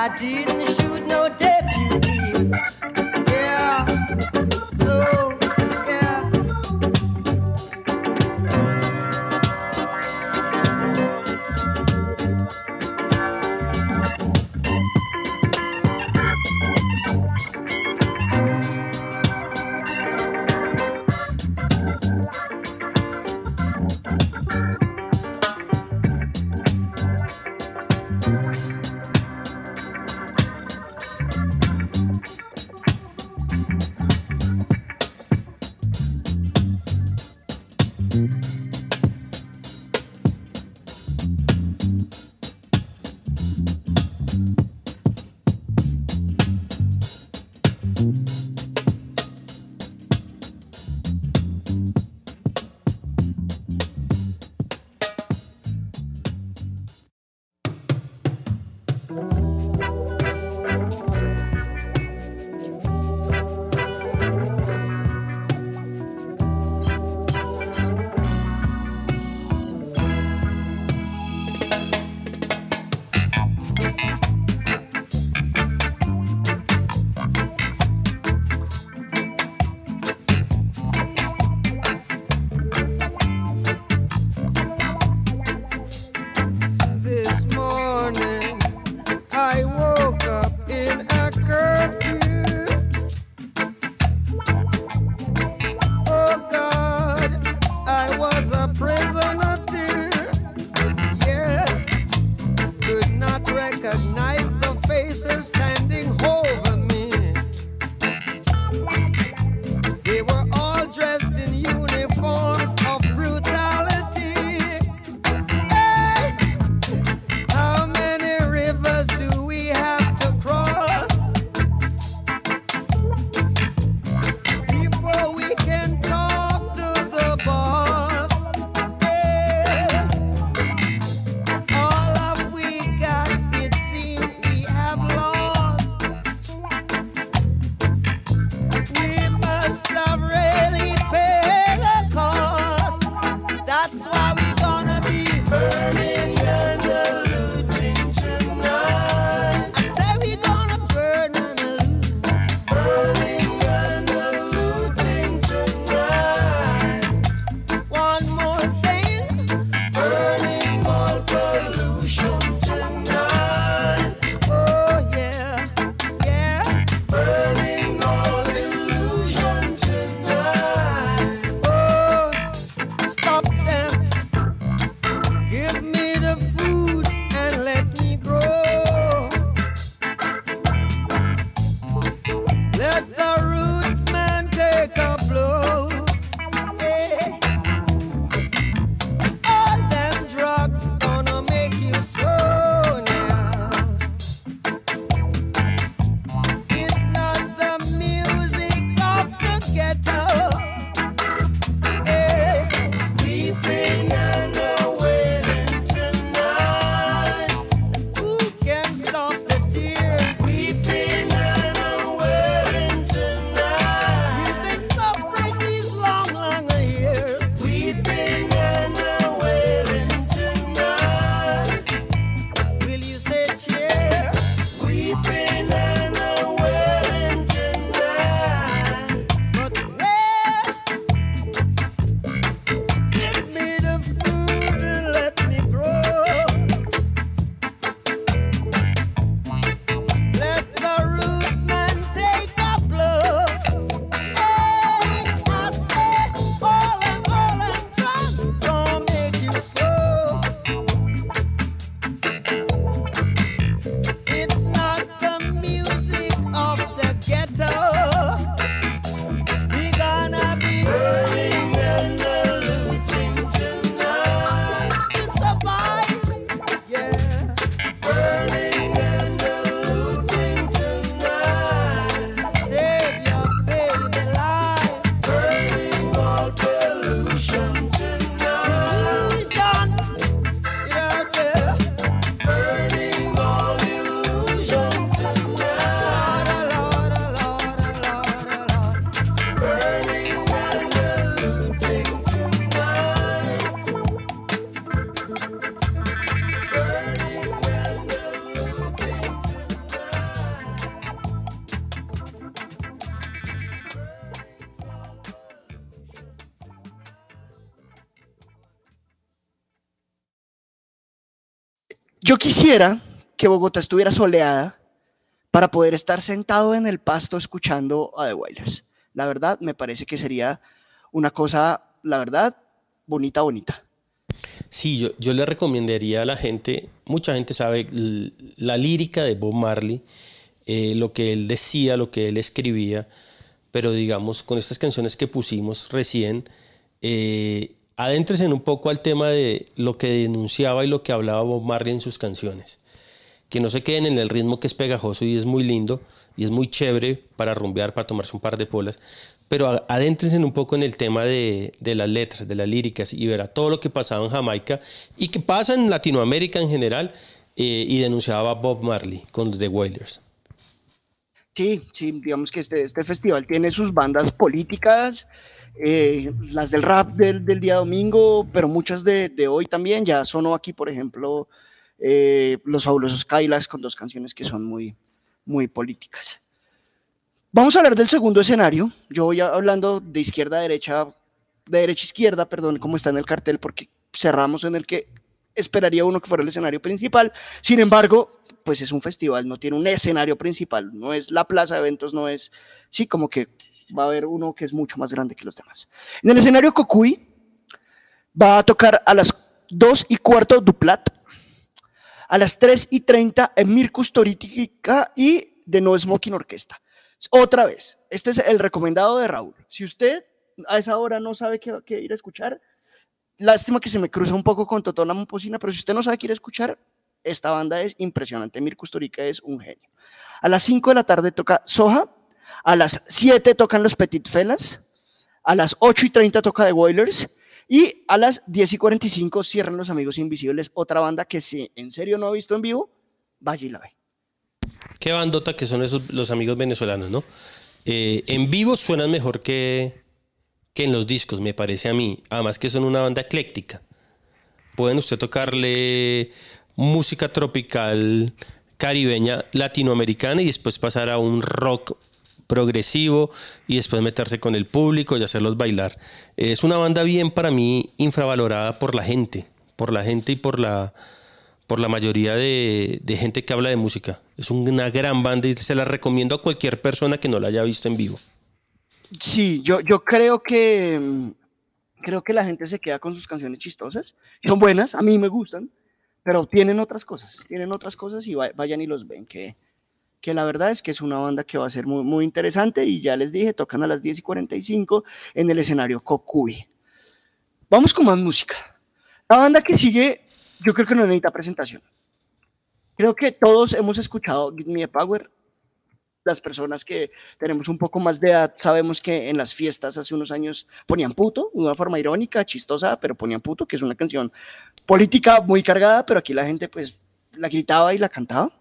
I didn't shoot no deputy. Quisiera que Bogotá estuviera soleada para poder estar sentado en el pasto escuchando a The Wailers. La verdad, me parece que sería una cosa, la verdad, bonita, bonita. Sí, yo, yo le recomendaría a la gente, mucha gente sabe la lírica de Bob Marley, eh, lo que él decía, lo que él escribía, pero digamos, con estas canciones que pusimos recién, eh, adéntrense un poco al tema de lo que denunciaba y lo que hablaba Bob Marley en sus canciones. Que no se queden en el ritmo que es pegajoso y es muy lindo y es muy chévere para rumbear, para tomarse un par de polas, pero adéntrense un poco en el tema de, de las letras, de las líricas y verá todo lo que pasaba en Jamaica y que pasa en Latinoamérica en general eh, y denunciaba Bob Marley con los The Wailers. Sí, sí, digamos que este, este festival tiene sus bandas políticas, eh, las del rap del, del día domingo, pero muchas de, de hoy también. Ya sonó aquí, por ejemplo, eh, Los Fabulosos Kailas con dos canciones que son muy, muy políticas. Vamos a hablar del segundo escenario. Yo voy hablando de izquierda a derecha, de derecha a izquierda, perdón, como está en el cartel, porque cerramos en el que esperaría uno que fuera el escenario principal. Sin embargo, pues es un festival, no tiene un escenario principal, no es la plaza de eventos, no es, sí, como que va a haber uno que es mucho más grande que los demás. En el escenario Cocuy va a tocar a las 2 y cuarto Duplat, a las 3 y 30 Emir Custorítica y de No Smoking Orquesta. Otra vez, este es el recomendado de Raúl. Si usted a esa hora no sabe qué, qué ir a escuchar, lástima que se me cruza un poco con Totó la Momposina, pero si usted no sabe qué ir a escuchar, esta banda es impresionante. Mir Kusturica es un genio. A las 5 de la tarde toca Soja, a las 7 tocan los Petit Felas, a las 8 y 30 toca The Boilers y a las 10 y 45 cierran los Amigos Invisibles, otra banda que si en serio no ha visto en vivo, vaya y la ve. Qué bandota que son esos los amigos venezolanos, ¿no? Eh, En vivo suenan mejor que, que en los discos, me parece a mí. Además que son una banda ecléctica. Pueden usted tocarle música tropical caribeña latinoamericana y después pasar a un rock progresivo y después meterse con el público y hacerlos bailar. Es una banda bien para mí infravalorada por la gente, por la gente y por la, por la mayoría de, gente que habla de música. Es una gran banda y se la recomiendo a cualquier persona que no la haya visto en vivo. Sí, yo, yo creo que creo que la gente se queda con sus canciones chistosas. Son buenas, a mí me gustan, pero tienen otras cosas, tienen otras cosas y va- vayan y los ven, que, que la verdad es que es una banda que va a ser muy, muy interesante y ya les dije, tocan a las 10 y 45 en el escenario Cocuy. Vamos con más música. La banda que sigue, yo creo que no necesita presentación. Creo que todos hemos escuchado Give Me a Power. Las personas que tenemos un poco más de edad sabemos que en las fiestas hace unos años ponían puto, de una forma irónica, chistosa, pero ponían puto, que es una canción política muy cargada, pero aquí la gente pues la gritaba y la cantaba.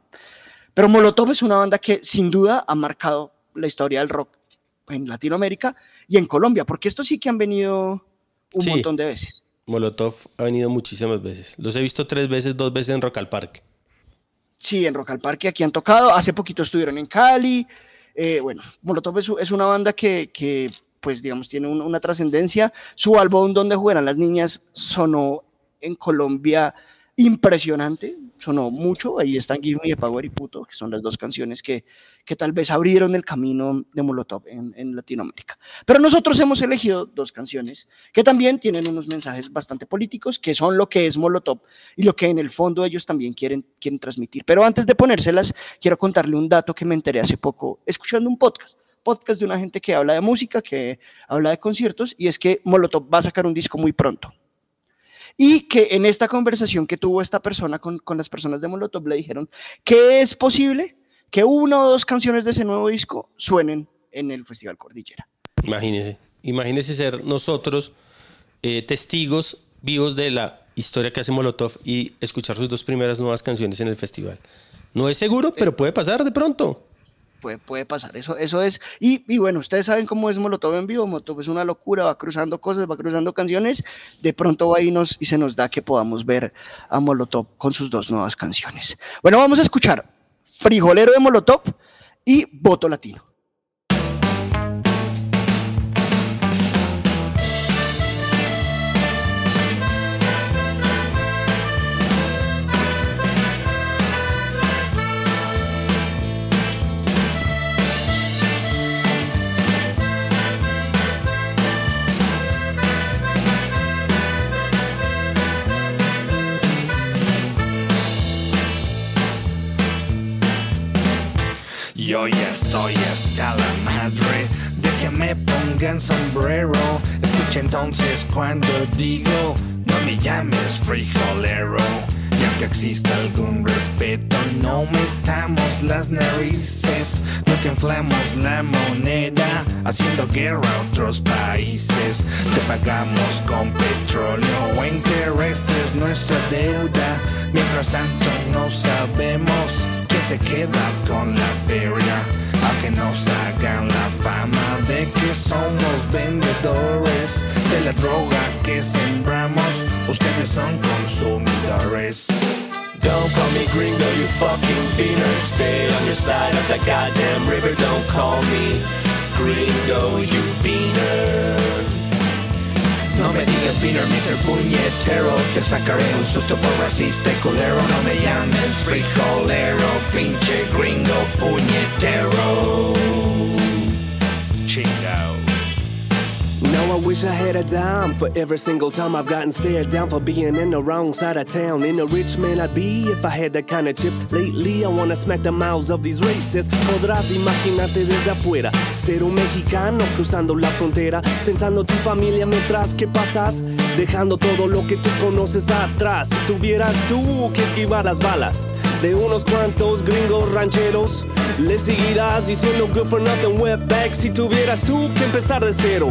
Pero Molotov es una banda que sin duda ha marcado la historia del rock en Latinoamérica y en Colombia, porque estos sí que han venido un Sí. montón de veces. Molotov ha venido muchísimas veces. Los he visto tres veces, dos veces en Rock al Parque. Sí, en Rock al Parque aquí han tocado. Hace poquito estuvieron en Cali. Eh, bueno, Molotov es, es una banda que, que, pues, digamos, tiene un- una trascendencia. Su álbum Donde juegan las niñas sonó en Colombia impresionante, sonó mucho. Ahí están Give Me a Power y Puto, que son las dos canciones que, que tal vez abrieron el camino de Molotov en, en Latinoamérica. Pero nosotros hemos elegido dos canciones que también tienen unos mensajes bastante políticos, que son lo que es Molotov y lo que en el fondo ellos también quieren, quieren transmitir. Pero antes de ponérselas, quiero contarle un dato que me enteré hace poco escuchando un podcast. Podcast de una gente que habla de música, que habla de conciertos, y es que Molotov va a sacar un disco muy pronto. Y que en esta conversación que tuvo esta persona con, con las personas de Molotov le dijeron que es posible que una o dos canciones de ese nuevo disco suenen en el Festival Cordillera. Imagínese. Imagínese ser nosotros eh, testigos vivos de la historia que hace Molotov y escuchar sus dos primeras nuevas canciones en el festival. No es seguro, pero puede pasar de pronto. Puede, puede pasar, eso, eso es. Y, y bueno, ustedes saben cómo es Molotov en vivo. Molotov es una locura, va cruzando cosas, va cruzando canciones. De pronto va y, nos, y se nos da que podamos ver a Molotov con sus dos nuevas canciones. Bueno, vamos a escuchar Frijolero de Molotov y Voto Latino. Yo ya estoy hasta la madre de que me pongan sombrero. Escucha entonces cuando digo, no me llames frijolero. Y aunque exista algún respeto, no metamos las narices. No que inflamos la moneda, haciendo guerra a otros países. Te pagamos con petróleo o intereses nuestra deuda. Mientras tanto, no sabemos quién se queda con la feria. A que nos hagan la fama de que somos vendedores de la droga que sembramos. Ustedes son consumidores. Don't call me gringo, you fucking beaner. Stay on your side of the goddamn river. Don't call me gringo, you beaner. No me digas beaner, Mr. Puñetero Te sacaré un susto por racista y culero No me llames frijolero Pinche gringo puñetero Chingao Now I wish I had a dime for every single time I've gotten stared down for being in the wrong side of town. In a rich man I'd be if I had that kind of chips. Lately I wanna smack the mouths of these racists. Podrás imaginarte desde afuera, ser un mexicano cruzando la frontera, pensando tu familia mientras que pasas, dejando todo lo que tú conoces atrás. Si tuvieras tú que esquivar las balas de unos cuantos gringos rancheros. Le seguirás diciendo good for nothing wetback si tuvieras tú que empezar de cero.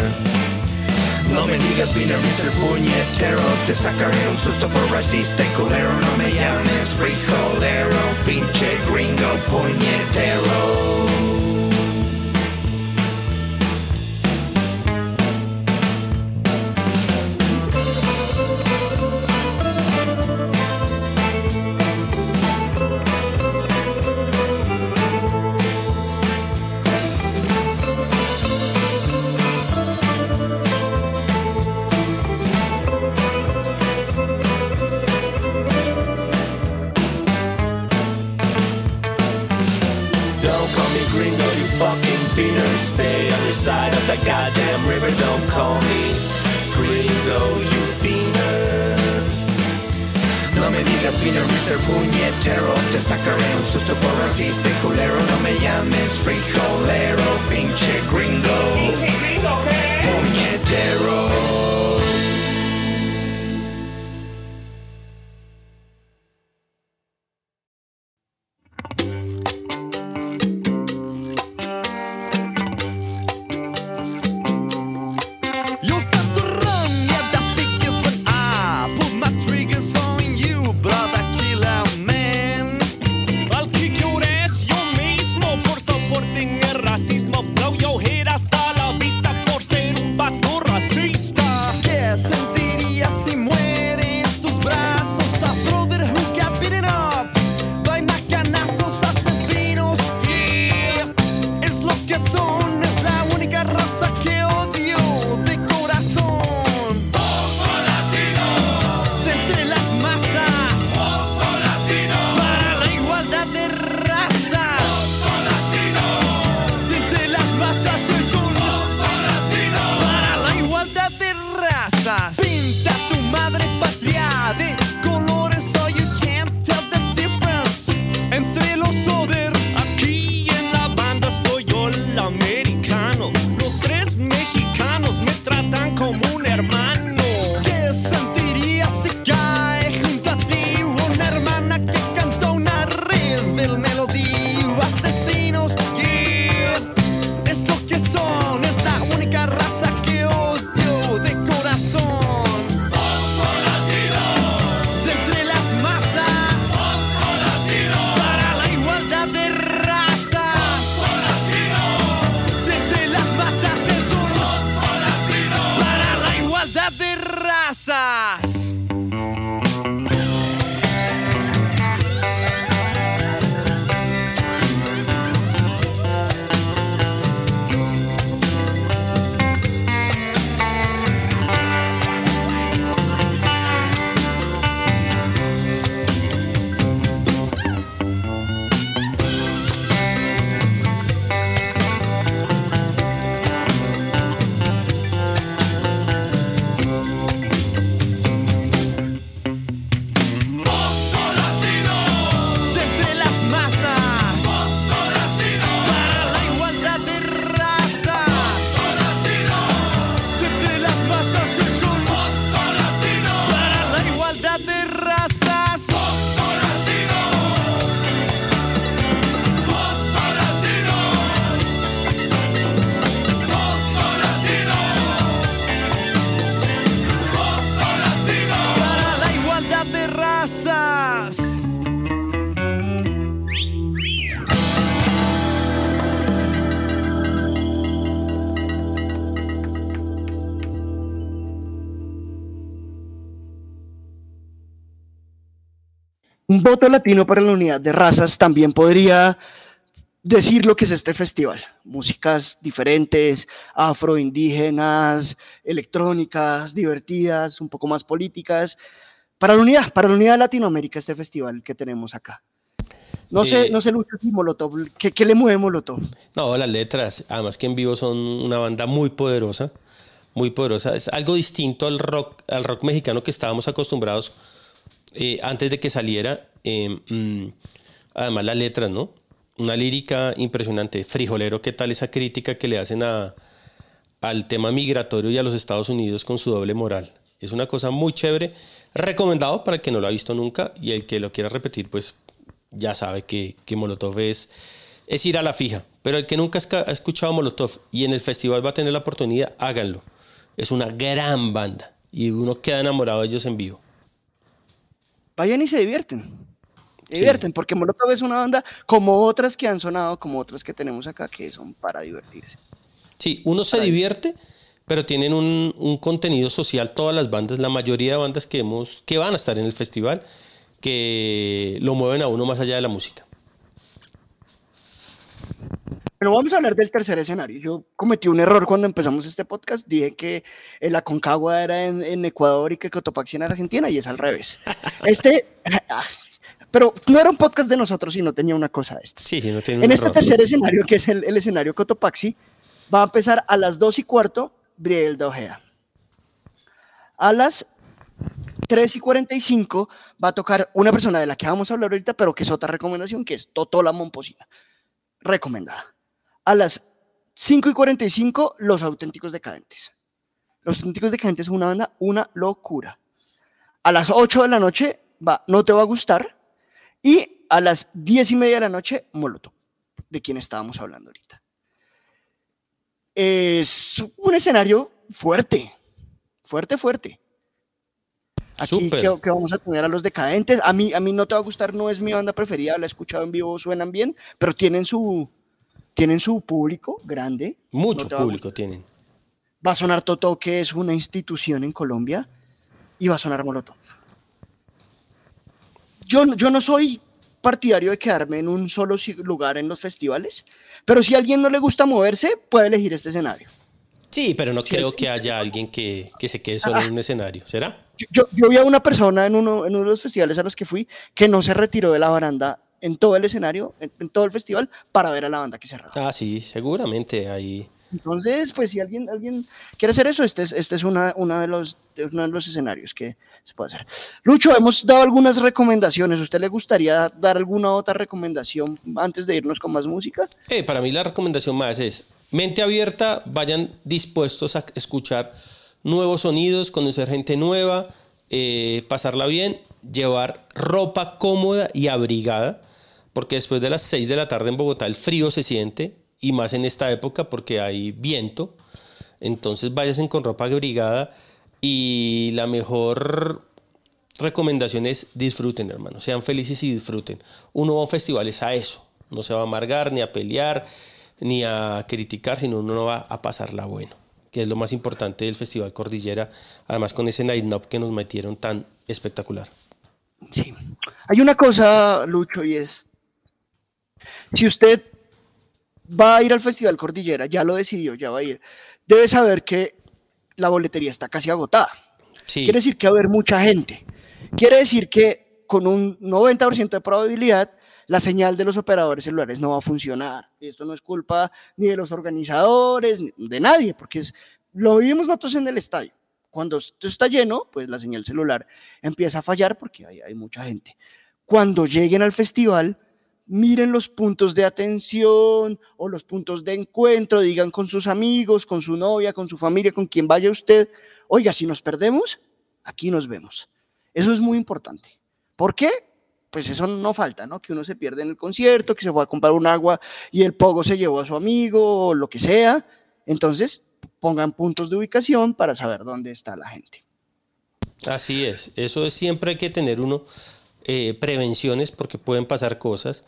No me digas beaner, Mr. Puñetero Te sacaré un susto por racista y culero No me llames frijolero Pinche gringo puñetero side of the goddamn river. Don't call me gringo, you beaner. No me digas beaner, Mr. Puñetero Te sacaré un susto por racista culero No me llames frijolero Pinche gringo Puñetero voto latino para la unidad de razas también podría decir lo que es este festival. Músicas diferentes, afroindígenas, electrónicas, divertidas, un poco más políticas. Para la unidad, para la unidad de Latinoamérica, este festival que tenemos acá. No sé, Eh, no sé, Lucho, si Molotov, ¿qué, qué le mueve Molotov? No, las letras, además que en vivo son una banda muy poderosa, muy poderosa. Es algo distinto al rock, al rock mexicano que estábamos acostumbrados eh, antes de que saliera. Eh, mm, además las letras, ¿no? Una lírica impresionante. Frijolero, ¿qué tal esa crítica que le hacen al tema migratorio y a los Estados Unidos con su doble moral? Es una cosa muy chévere. Recomendado para el que no lo ha visto nunca y el que lo quiera repetir, pues ya sabe que, que Molotov es, es ir a la fija. Pero el que nunca ha escuchado Molotov y en el festival va a tener la oportunidad, háganlo. Es una gran banda y uno queda enamorado de ellos en vivo. Vayan y se divierten. Se divierten, porque Molotov es una banda como otras que han sonado, como otras que tenemos acá, que son para divertirse. Sí, uno se divierte, pero tienen un, un contenido social todas las bandas, la mayoría de bandas que, hemos, que van a estar en el festival, que lo mueven a uno más allá de la música. Pero vamos a hablar del tercer escenario. Yo cometí un error cuando empezamos este podcast. Dije que el Aconcagua era en, en Ecuador y que Cotopaxi en Argentina y es al revés. Este, ah, pero no era un podcast de nosotros, sino tenía una cosa esta. Sí, sí, no tiene En este error. tercer escenario, que es el, el escenario Cotopaxi, va a empezar a las 2 y cuarto Briel de Ojeda. A las 3 y 45 va a tocar una persona de la que vamos a hablar ahorita, pero que es otra recomendación, que es Totola Momposina. Recomendada. A las 5 y 45, Los Auténticos Decadentes. Los Auténticos Decadentes es una banda, una locura. A las 8 de la noche va No Te Va a Gustar. Y a las 10 y media de la noche, Molotov, de quien estábamos hablando ahorita. Es un escenario fuerte, fuerte, fuerte. Aquí que, que vamos a tener a los decadentes. A mí, a mí no te va a gustar, no es mi banda preferida, la he escuchado en vivo, suenan bien, pero tienen su, tienen su público grande. Mucho No a público tienen. Va a sonar Toto, que es una institución en Colombia, y va a sonar Molotov. Yo, no- yo no soy partidario de quedarme en un solo lugar en los festivales, pero si a alguien no le gusta moverse, puede elegir este escenario. Sí, pero no creo que haya alguien que, que se quede solo Ah. en un escenario. ¿Será? Yo, yo- yo vi a una persona en uno, en uno de los festivales a los que fui que no se retiró de la baranda en todo el escenario, en, en todo el festival, para ver a la banda que cerraba. Ah, sí, seguramente ahí. Entonces, pues si alguien, alguien quiere hacer eso, este es, este es una, una de los, uno de los escenarios que se puede hacer. Lucho, hemos dado algunas recomendaciones. ¿A usted le gustaría dar alguna otra recomendación antes de irnos con más música? Eh, para mí la recomendación más es mente abierta, vayan dispuestos a escuchar nuevos sonidos, conocer gente nueva, eh, pasarla bien, llevar ropa cómoda y abrigada, porque después de las 6 de la tarde en Bogotá el frío se siente, y más en esta época porque hay viento. Entonces váyanse con ropa abrigada y la mejor recomendación es disfruten, hermano. Sean felices y disfruten. Uno va a un festival es a eso. No se va a amargar, ni a pelear, ni a criticar, sino uno va a pasarla bueno. Que es lo más importante del Festival Cordillera. Además, con ese line-up que nos metieron tan espectacular. Sí. Hay una cosa, Lucho, y es, si usted va a ir al Festival Cordillera, ya lo decidió, ya va a ir, debe saber que la boletería está casi agotada. Sí. Quiere decir que va a haber mucha gente. Quiere decir que con un 90% de probabilidad la señal de los operadores celulares no va a funcionar. Esto no es culpa ni de los organizadores, ni de nadie, porque es, lo vivimos nosotros en el estadio. Cuando esto está lleno, pues la señal celular empieza a fallar porque hay, hay mucha gente. Cuando lleguen al festival, miren los puntos de atención o los puntos de encuentro, digan con sus amigos, con su novia, con su familia, con quien vaya usted, oiga, si nos perdemos, aquí nos vemos. Eso es muy importante. ¿Por qué? Pues eso no falta, ¿no? Que uno se pierde en el concierto, que se fue a comprar un agua y el pogo se llevó a su amigo o lo que sea. Entonces, pongan puntos de ubicación para saber dónde está la gente. Así es. Eso es siempre que tener uno eh, prevenciones porque pueden pasar cosas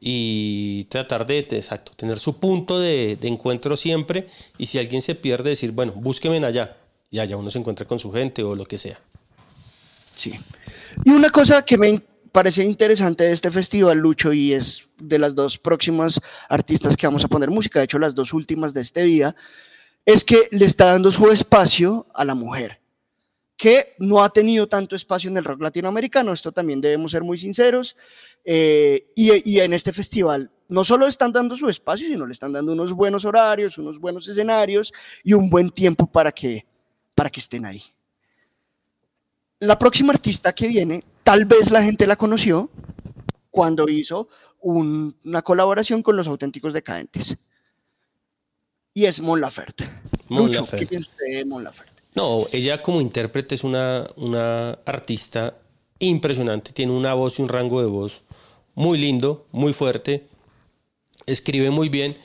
y tratar de, exacto, tener su punto de, de encuentro siempre y si alguien se pierde decir, bueno, búsquenme allá y allá uno se encuentra con su gente o lo que sea. Sí. Y una cosa que me, parece interesante de este festival, Lucho, y es de las dos próximas artistas que vamos a poner música, de hecho las dos últimas de este día, es que le está dando su espacio a la mujer, que no ha tenido tanto espacio en el rock latinoamericano, esto también debemos ser muy sinceros, eh, y, y en este festival no solo están dando su espacio, sino le están dando unos buenos horarios, unos buenos escenarios y un buen tiempo para que, para que estén ahí. La próxima artista que viene, tal vez la gente la conoció cuando hizo un- una colaboración con los auténticos decadentes. Y es Mon Laferte. Mon Lucho, Laferte. ¿qué piensa usted de Mon Laferte? No, ella como intérprete es una, una artista impresionante, tiene una voz y un rango de voz muy lindo, muy fuerte, escribe muy bien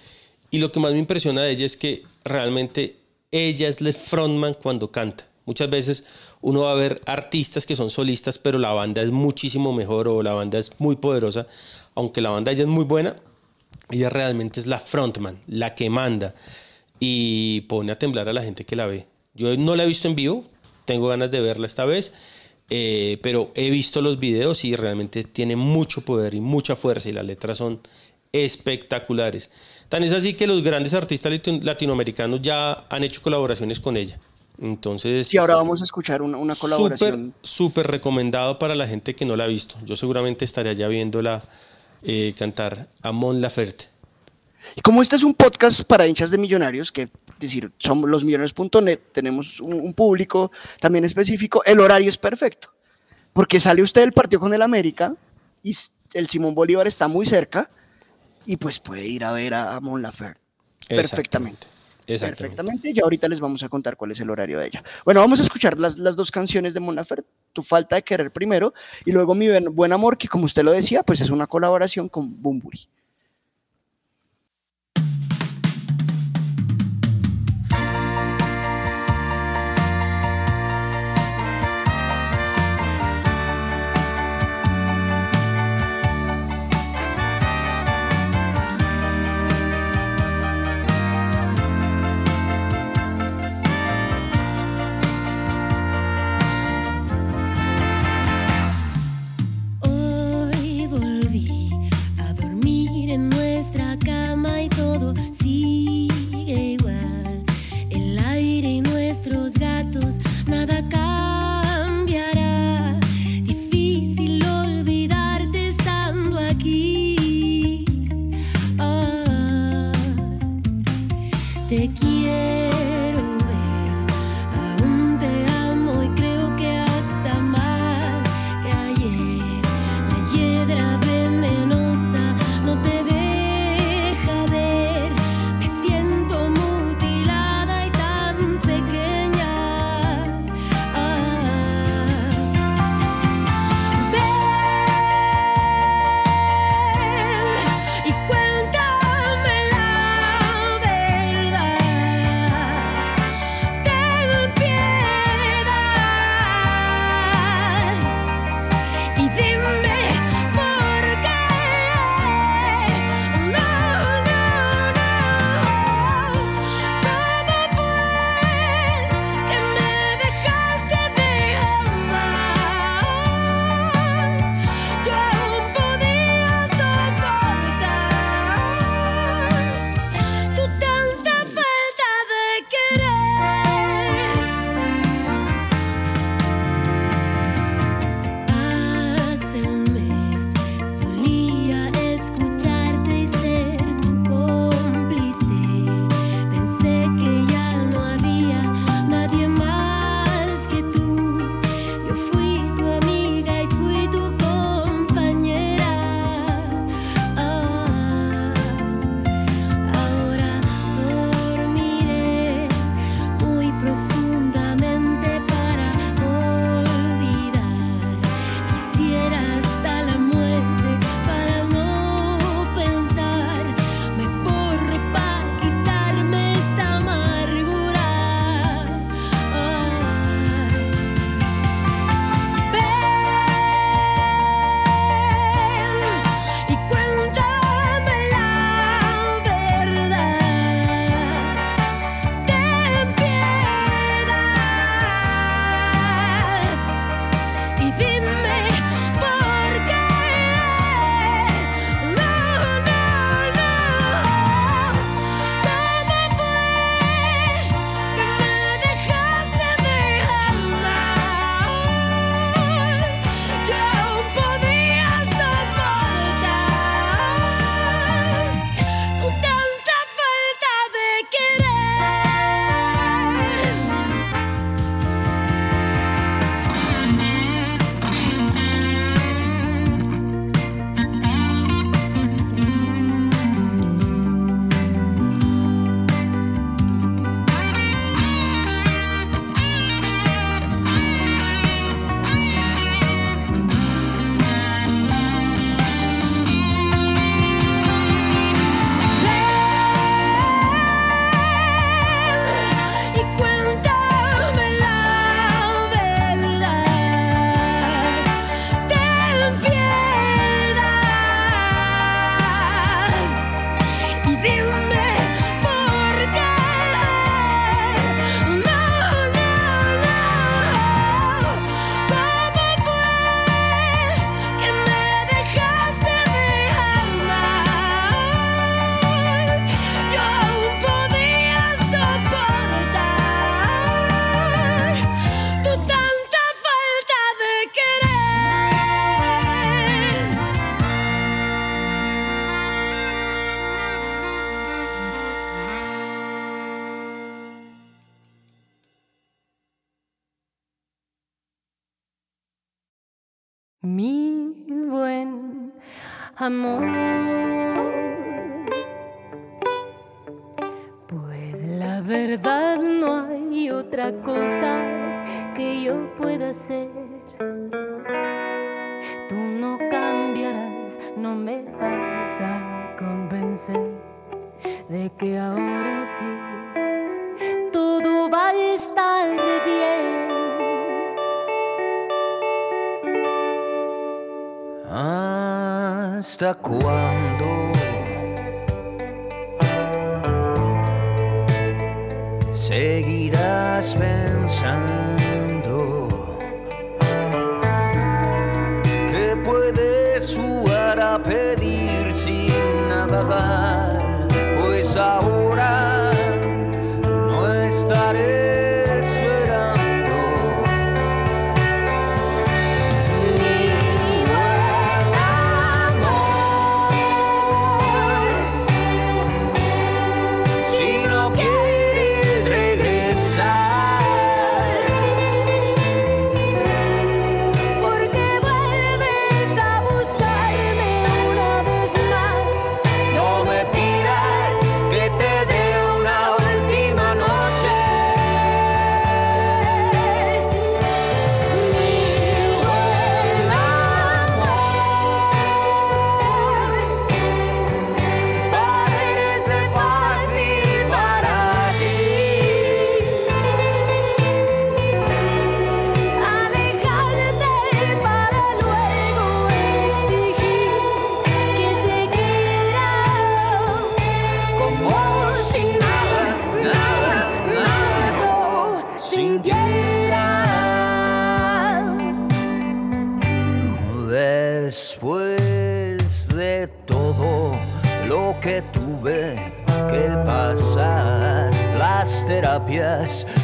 y lo que más me impresiona de ella es que realmente ella es el frontman cuando canta. Muchas veces uno va a ver artistas que son solistas, pero la banda es muchísimo mejor o la banda es muy poderosa, aunque la banda ella es muy buena, ella realmente es la frontman, la que manda y pone a temblar a la gente que la ve. Yo no la he visto en vivo, tengo ganas de verla esta vez, eh, pero he visto los videos y realmente tiene mucho poder y mucha fuerza y las letras son espectaculares. Tan es así que los grandes artistas latino- latinoamericanos ya han hecho colaboraciones con ella. Entonces, Y ahora vamos a escuchar una, una colaboración. súper, recomendado para la gente que no la ha visto. Yo seguramente estaría ya viéndola eh, cantar a Mon Laferte. Y como este es un podcast para hinchas de millonarios, que decir, somos losmillonarios.net, tenemos un, un público también específico, el horario es perfecto. Porque sale usted del partido con el América y el Simón Bolívar está muy cerca y pues puede ir a ver a, a Mon Laferte perfectamente. Exactamente. Perfectamente, y ahorita les vamos a contar cuál es el horario de ella. Bueno, vamos a escuchar las, las dos canciones de Mon Laferte, Tu falta de querer primero, y luego Mi buen, buen amor, que como usted lo decía, pues es una colaboración con Bumburi.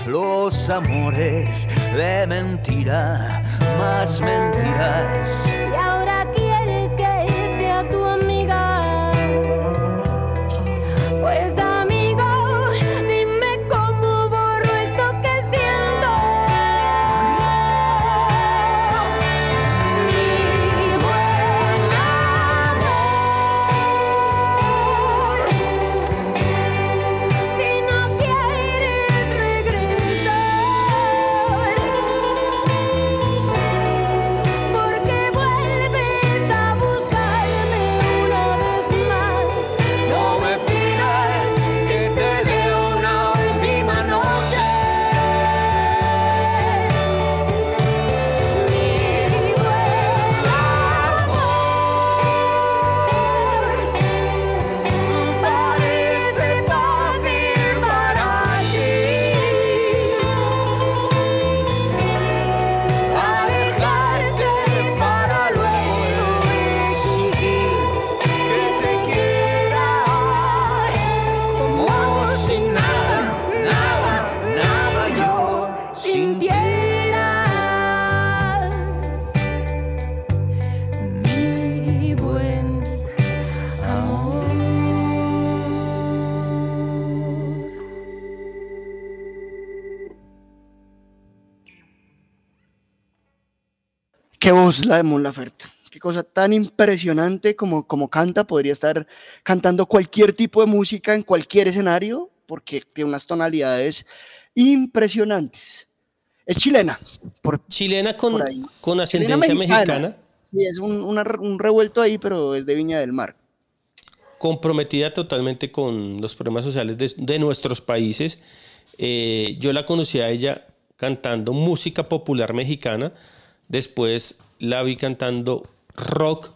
Los amores de mentira, más mentiras. Qué voz la de Mon Laferte. Qué cosa tan impresionante como, como canta. Podría estar cantando cualquier tipo de música en cualquier escenario porque tiene unas tonalidades impresionantes. Es chilena. Por, Chilena con, por con Chilena ascendencia mexicana. Sí, es un, una- un revuelto ahí, pero es de Viña del Mar. comprometida totalmente con los problemas sociales de, de nuestros países. Eh, yo la conocí a ella cantando música popular mexicana, después la vi cantando rock,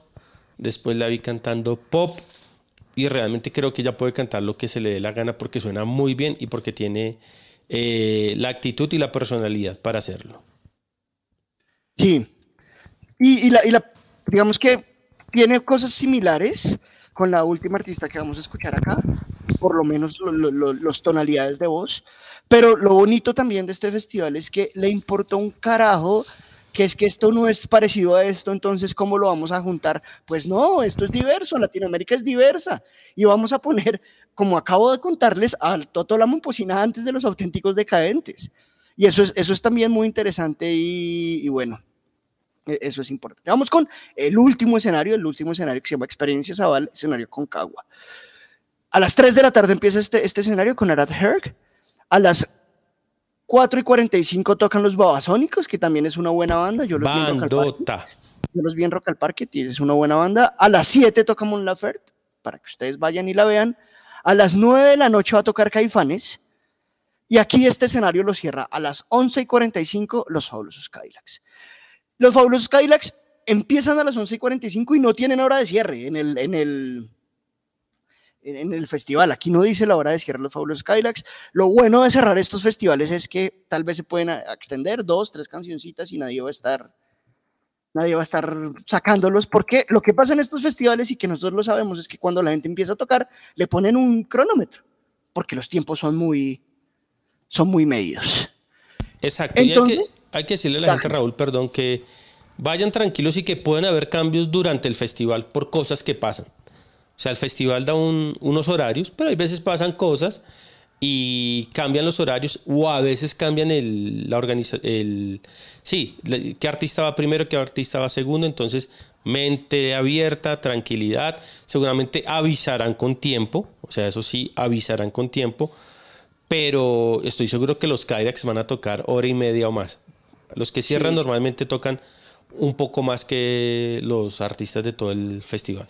después la vi cantando pop y realmente creo que ella puede cantar lo que se le dé la gana porque suena muy bien y porque tiene eh, la actitud y la personalidad para hacerlo. Sí. Y, la, digamos que tiene cosas similares con la última artista que vamos a escuchar acá, por lo menos lo- los tonalidades de voz. Pero lo bonito también de este festival es que le importó un carajo que es que esto no es parecido a esto, entonces ¿cómo lo vamos a juntar? Pues no, esto es diverso, Latinoamérica es diversa y vamos a poner, como acabo de contarles, al Toto la Momposina antes de los auténticos decadentes. Y eso es, eso es también muy interesante y, bueno, E- Eso es importante. Vamos con el último escenario, el último escenario que se llama Experiencia Zaval, escenario Concagua. A las 3 de la tarde empieza este, este escenario con Arad Herc. A las 4 y 45 tocan los Babasónicos, que también es una buena banda. Yo los vi en Rock al Parque. Bandota. Yo los vi en Rock al Parque, es una buena banda. A las 7 toca Mon Laferte, para que ustedes vayan y la vean. A las 9 de la noche va a tocar Caifanes. Y aquí este escenario lo cierra a las 11 y 45 los fabulosos Cadillacs. Los fabulosos Cadillacs empiezan a las 11 y 45 y no tienen hora de cierre en el, en el, en, el festival. Aquí no dice la hora de cierre los fabulosos Cadillacs. Lo bueno de cerrar estos festivales es que tal vez se pueden extender dos, tres cancioncitas y nadie va a estar nadie va a estar sacándolos, porque lo que pasa en estos festivales y que nosotros lo sabemos es que cuando la gente empieza a tocar, le ponen un cronómetro, porque los tiempos son muy, son muy medios. Exacto. y hay Entonces- que, hay que decirle a la Dale. gente, Raúl, perdón, que vayan tranquilos y que pueden haber cambios durante el festival por cosas que pasan. O sea, el festival da un- unos horarios, pero hay veces pasan cosas y cambian los horarios o a veces cambian el, la organiza el sí, qué artista va primero, qué artista va segundo, entonces mente abierta, tranquilidad, seguramente avisarán con tiempo, o sea, eso sí, avisarán con tiempo, pero estoy seguro que los Kyrax van a tocar hora y media o más. Los que cierran sí. normalmente tocan un poco más que los artistas de todo el festival.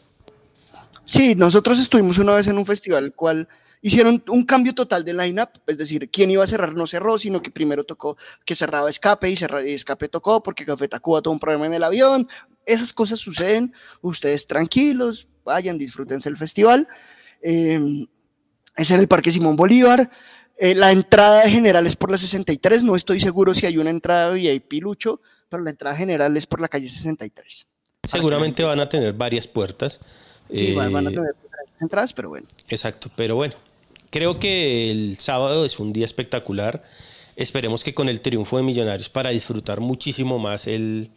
Sí, nosotros estuvimos una vez en un festival el cual hicieron un cambio total de lineup, es decir, quién iba a cerrar no cerró, sino que primero tocó que cerraba Escape y, cerra- y Escape tocó porque Café Tacuba tuvo un problema en el avión. Esas cosas suceden, ustedes tranquilos, vayan, disfrútense el festival. Eh, es en el Parque Simón Bolívar. Eh, la entrada general es por la 63, no estoy seguro si hay una entrada VIP Lucho, pero la entrada general es por la calle 63. Seguramente van a tener varias puertas. Sí, van, van a tener entradas, pero bueno. Exacto, pero bueno, creo que el sábado es un día espectacular. Esperemos que con el triunfo de Millonarios para disfrutar muchísimo más el,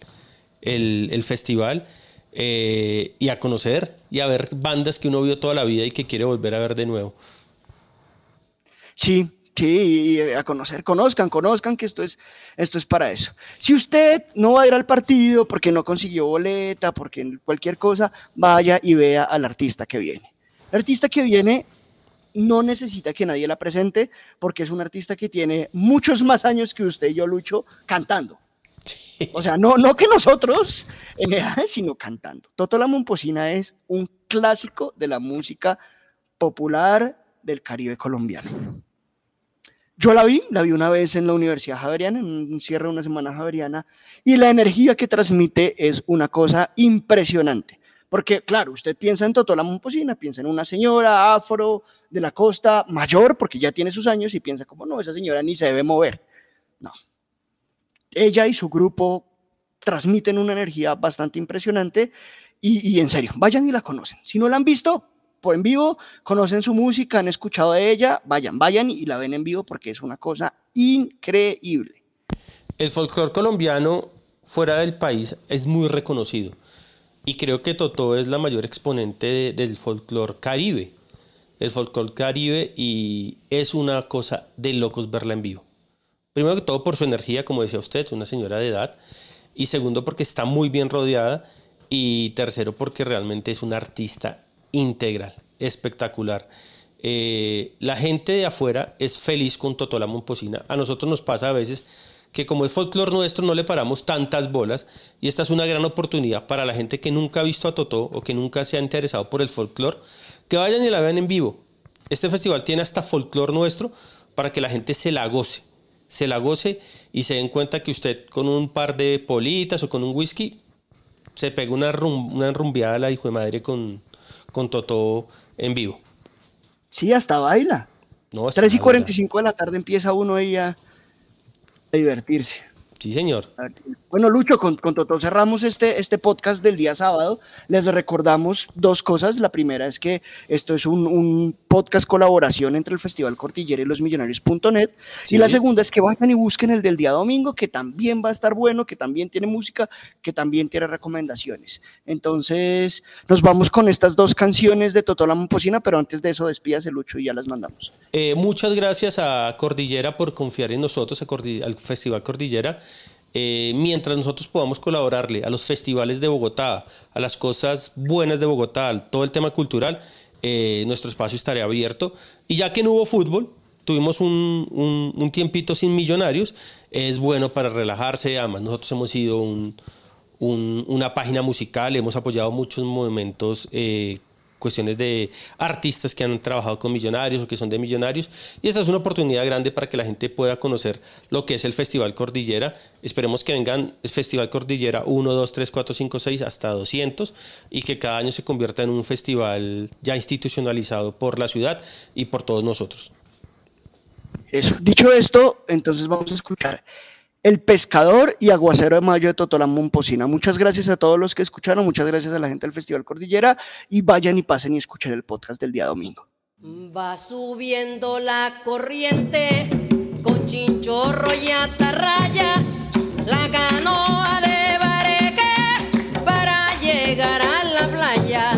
el- el festival eh, y a conocer y a ver bandas que uno vio toda la vida y que quiere volver a ver de nuevo. Sí, sí, y a conocer, conozcan, conozcan que esto es, esto es para eso. Si usted no va a ir al partido porque no consiguió boleta, porque cualquier cosa, vaya y vea al artista que viene. El artista que viene no necesita que nadie la presente porque es un artista que tiene muchos más años que usted y yo, Lucho, cantando. O sea, no, no que nosotros en edad, sino cantando. Toto la Momposina es un clásico de la música popular del Caribe colombiano. Yo la vi, la vi una vez en la Universidad Javeriana, en un cierre de una semana javeriana, y la energía que transmite es una cosa impresionante. Porque, claro, usted piensa en Totó la Momposina, piensa en una señora afro de la costa mayor, porque ya tiene sus años, y piensa como, no, esa señora ni se debe mover. No. Ella y su grupo transmiten una energía bastante impresionante, y, y en serio, vayan y la conocen. Si no la han visto, por en vivo, conocen su música, han escuchado de ella, vayan, vayan y la ven en vivo porque es una cosa increíble. El folclore colombiano fuera del país es muy reconocido y creo que Totó es la mayor exponente de- del folclore caribe, el folclore caribe y es una cosa de locos verla en vivo. Primero que todo por su energía, como decía usted, una señora de edad y segundo porque está muy bien rodeada y tercero porque realmente es una artista integral, espectacular. Eh, la gente de afuera es feliz con Totó la Momposina. A nosotros nos pasa a veces que como es folclore nuestro no le paramos tantas bolas y esta es una gran oportunidad para la gente que nunca ha visto a Totó o que nunca se ha interesado por el folclore, que vayan y la vean en vivo. Este festival tiene hasta folclore nuestro para que la gente se la goce, se la goce y se den cuenta que usted con un par de politas o con un whisky se pega una, rum- una a la hijo de madre con, con Totó en vivo. Sí, hasta baila. No, es 3 y una 45 de la tarde empieza uno ahí a, a divertirse. Sí, señor. Bueno, Lucho, con, con Totó cerramos este, este podcast del día sábado. Les recordamos dos cosas. La primera es que esto es un, un podcast colaboración entre el Festival Cordillera y los Millonarios.net. Sí. Y la segunda es que vayan y busquen el del día domingo, que también va a estar bueno, que también tiene música, que también tiene recomendaciones. Entonces, nos vamos con estas dos canciones de Totó la Momposina, pero antes de eso, despídase, Lucho, y ya las mandamos. Eh, muchas gracias a Cordillera por confiar en nosotros, a Cordi- al Festival Cordillera. Eh, mientras nosotros podamos colaborarle a los festivales de Bogotá, a las cosas buenas de Bogotá, todo el tema cultural, eh, nuestro espacio estará abierto. Y ya que no hubo fútbol, tuvimos un, un- tiempito sin millonarios, es bueno para relajarse. Además, nosotros hemos sido un- una página musical, hemos apoyado muchos movimientos, eh, cuestiones de artistas que han trabajado con millonarios o que son de millonarios. Y esta es una oportunidad grande para que la gente pueda conocer lo que es el Festival Cordillera. Esperemos que vengan el Festival Cordillera 1, 2, 3, 4, 5, 6 hasta 200 y que cada año se convierta en un festival ya institucionalizado por la ciudad y por todos nosotros. Eso. Dicho esto, entonces vamos a escuchar El Pescador y Aguacero de Mayo de Totolán Momposina. Muchas gracias a todos los que escucharon, muchas gracias a la gente del Festival Cordillera y vayan y pasen y escuchen el podcast del día domingo. Va subiendo la corriente con chinchorro y atarraya, la canoa de bareque para llegar a la playa.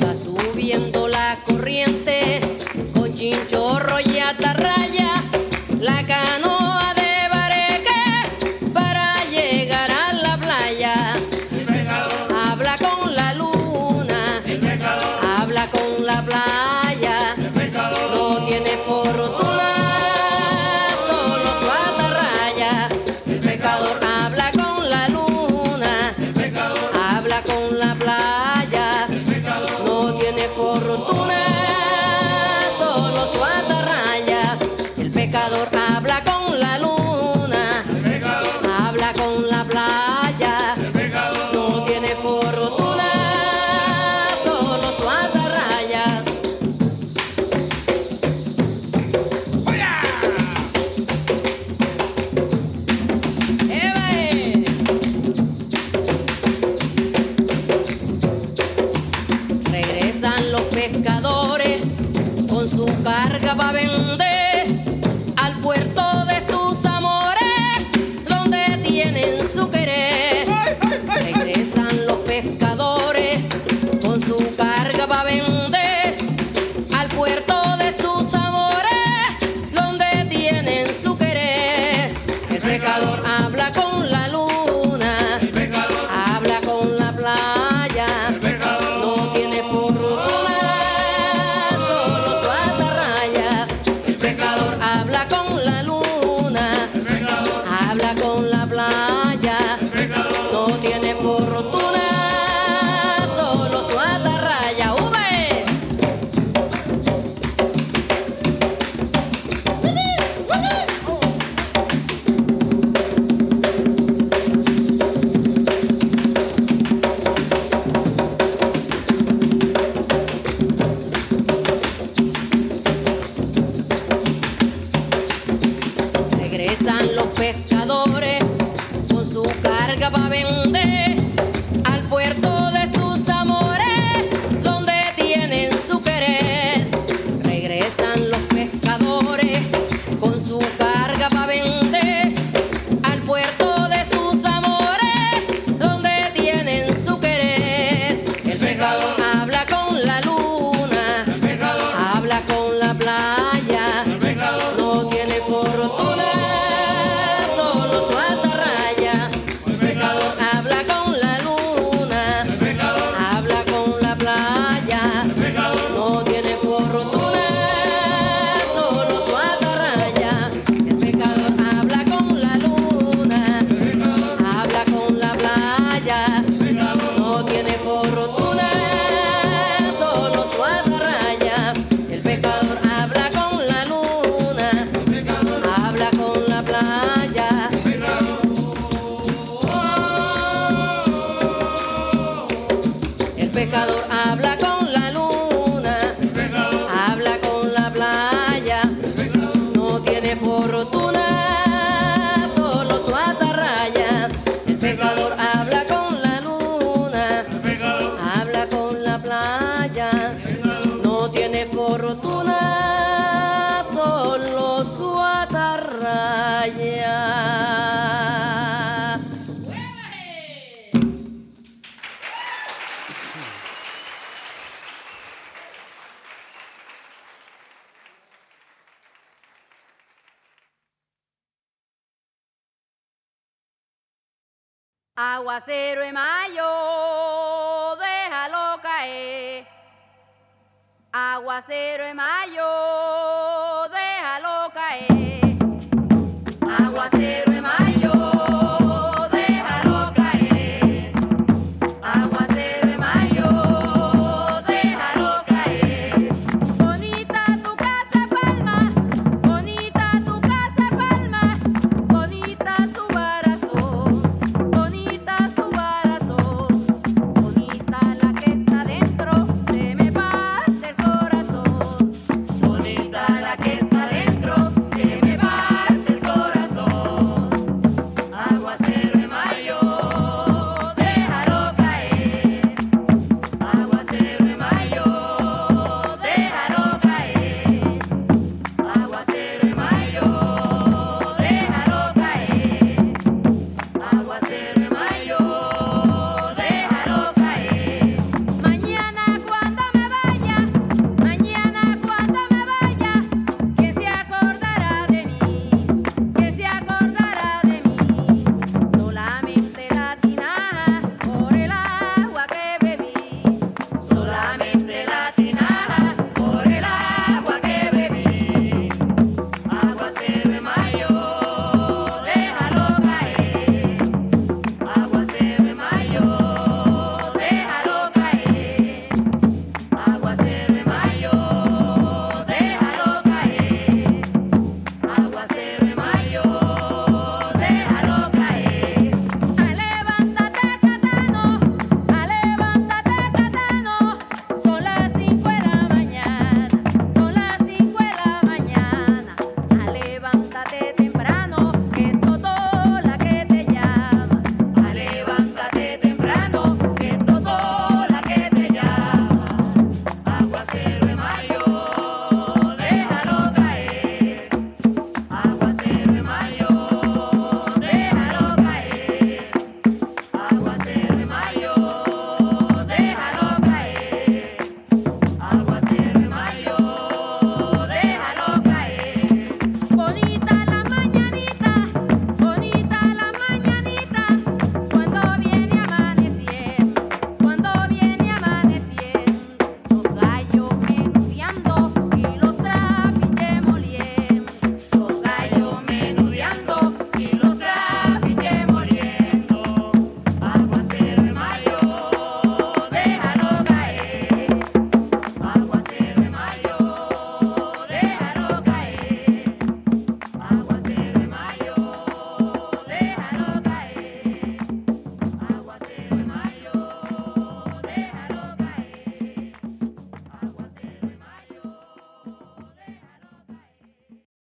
Va subiendo la corriente con chinchorro y atarraya, la canoa puerto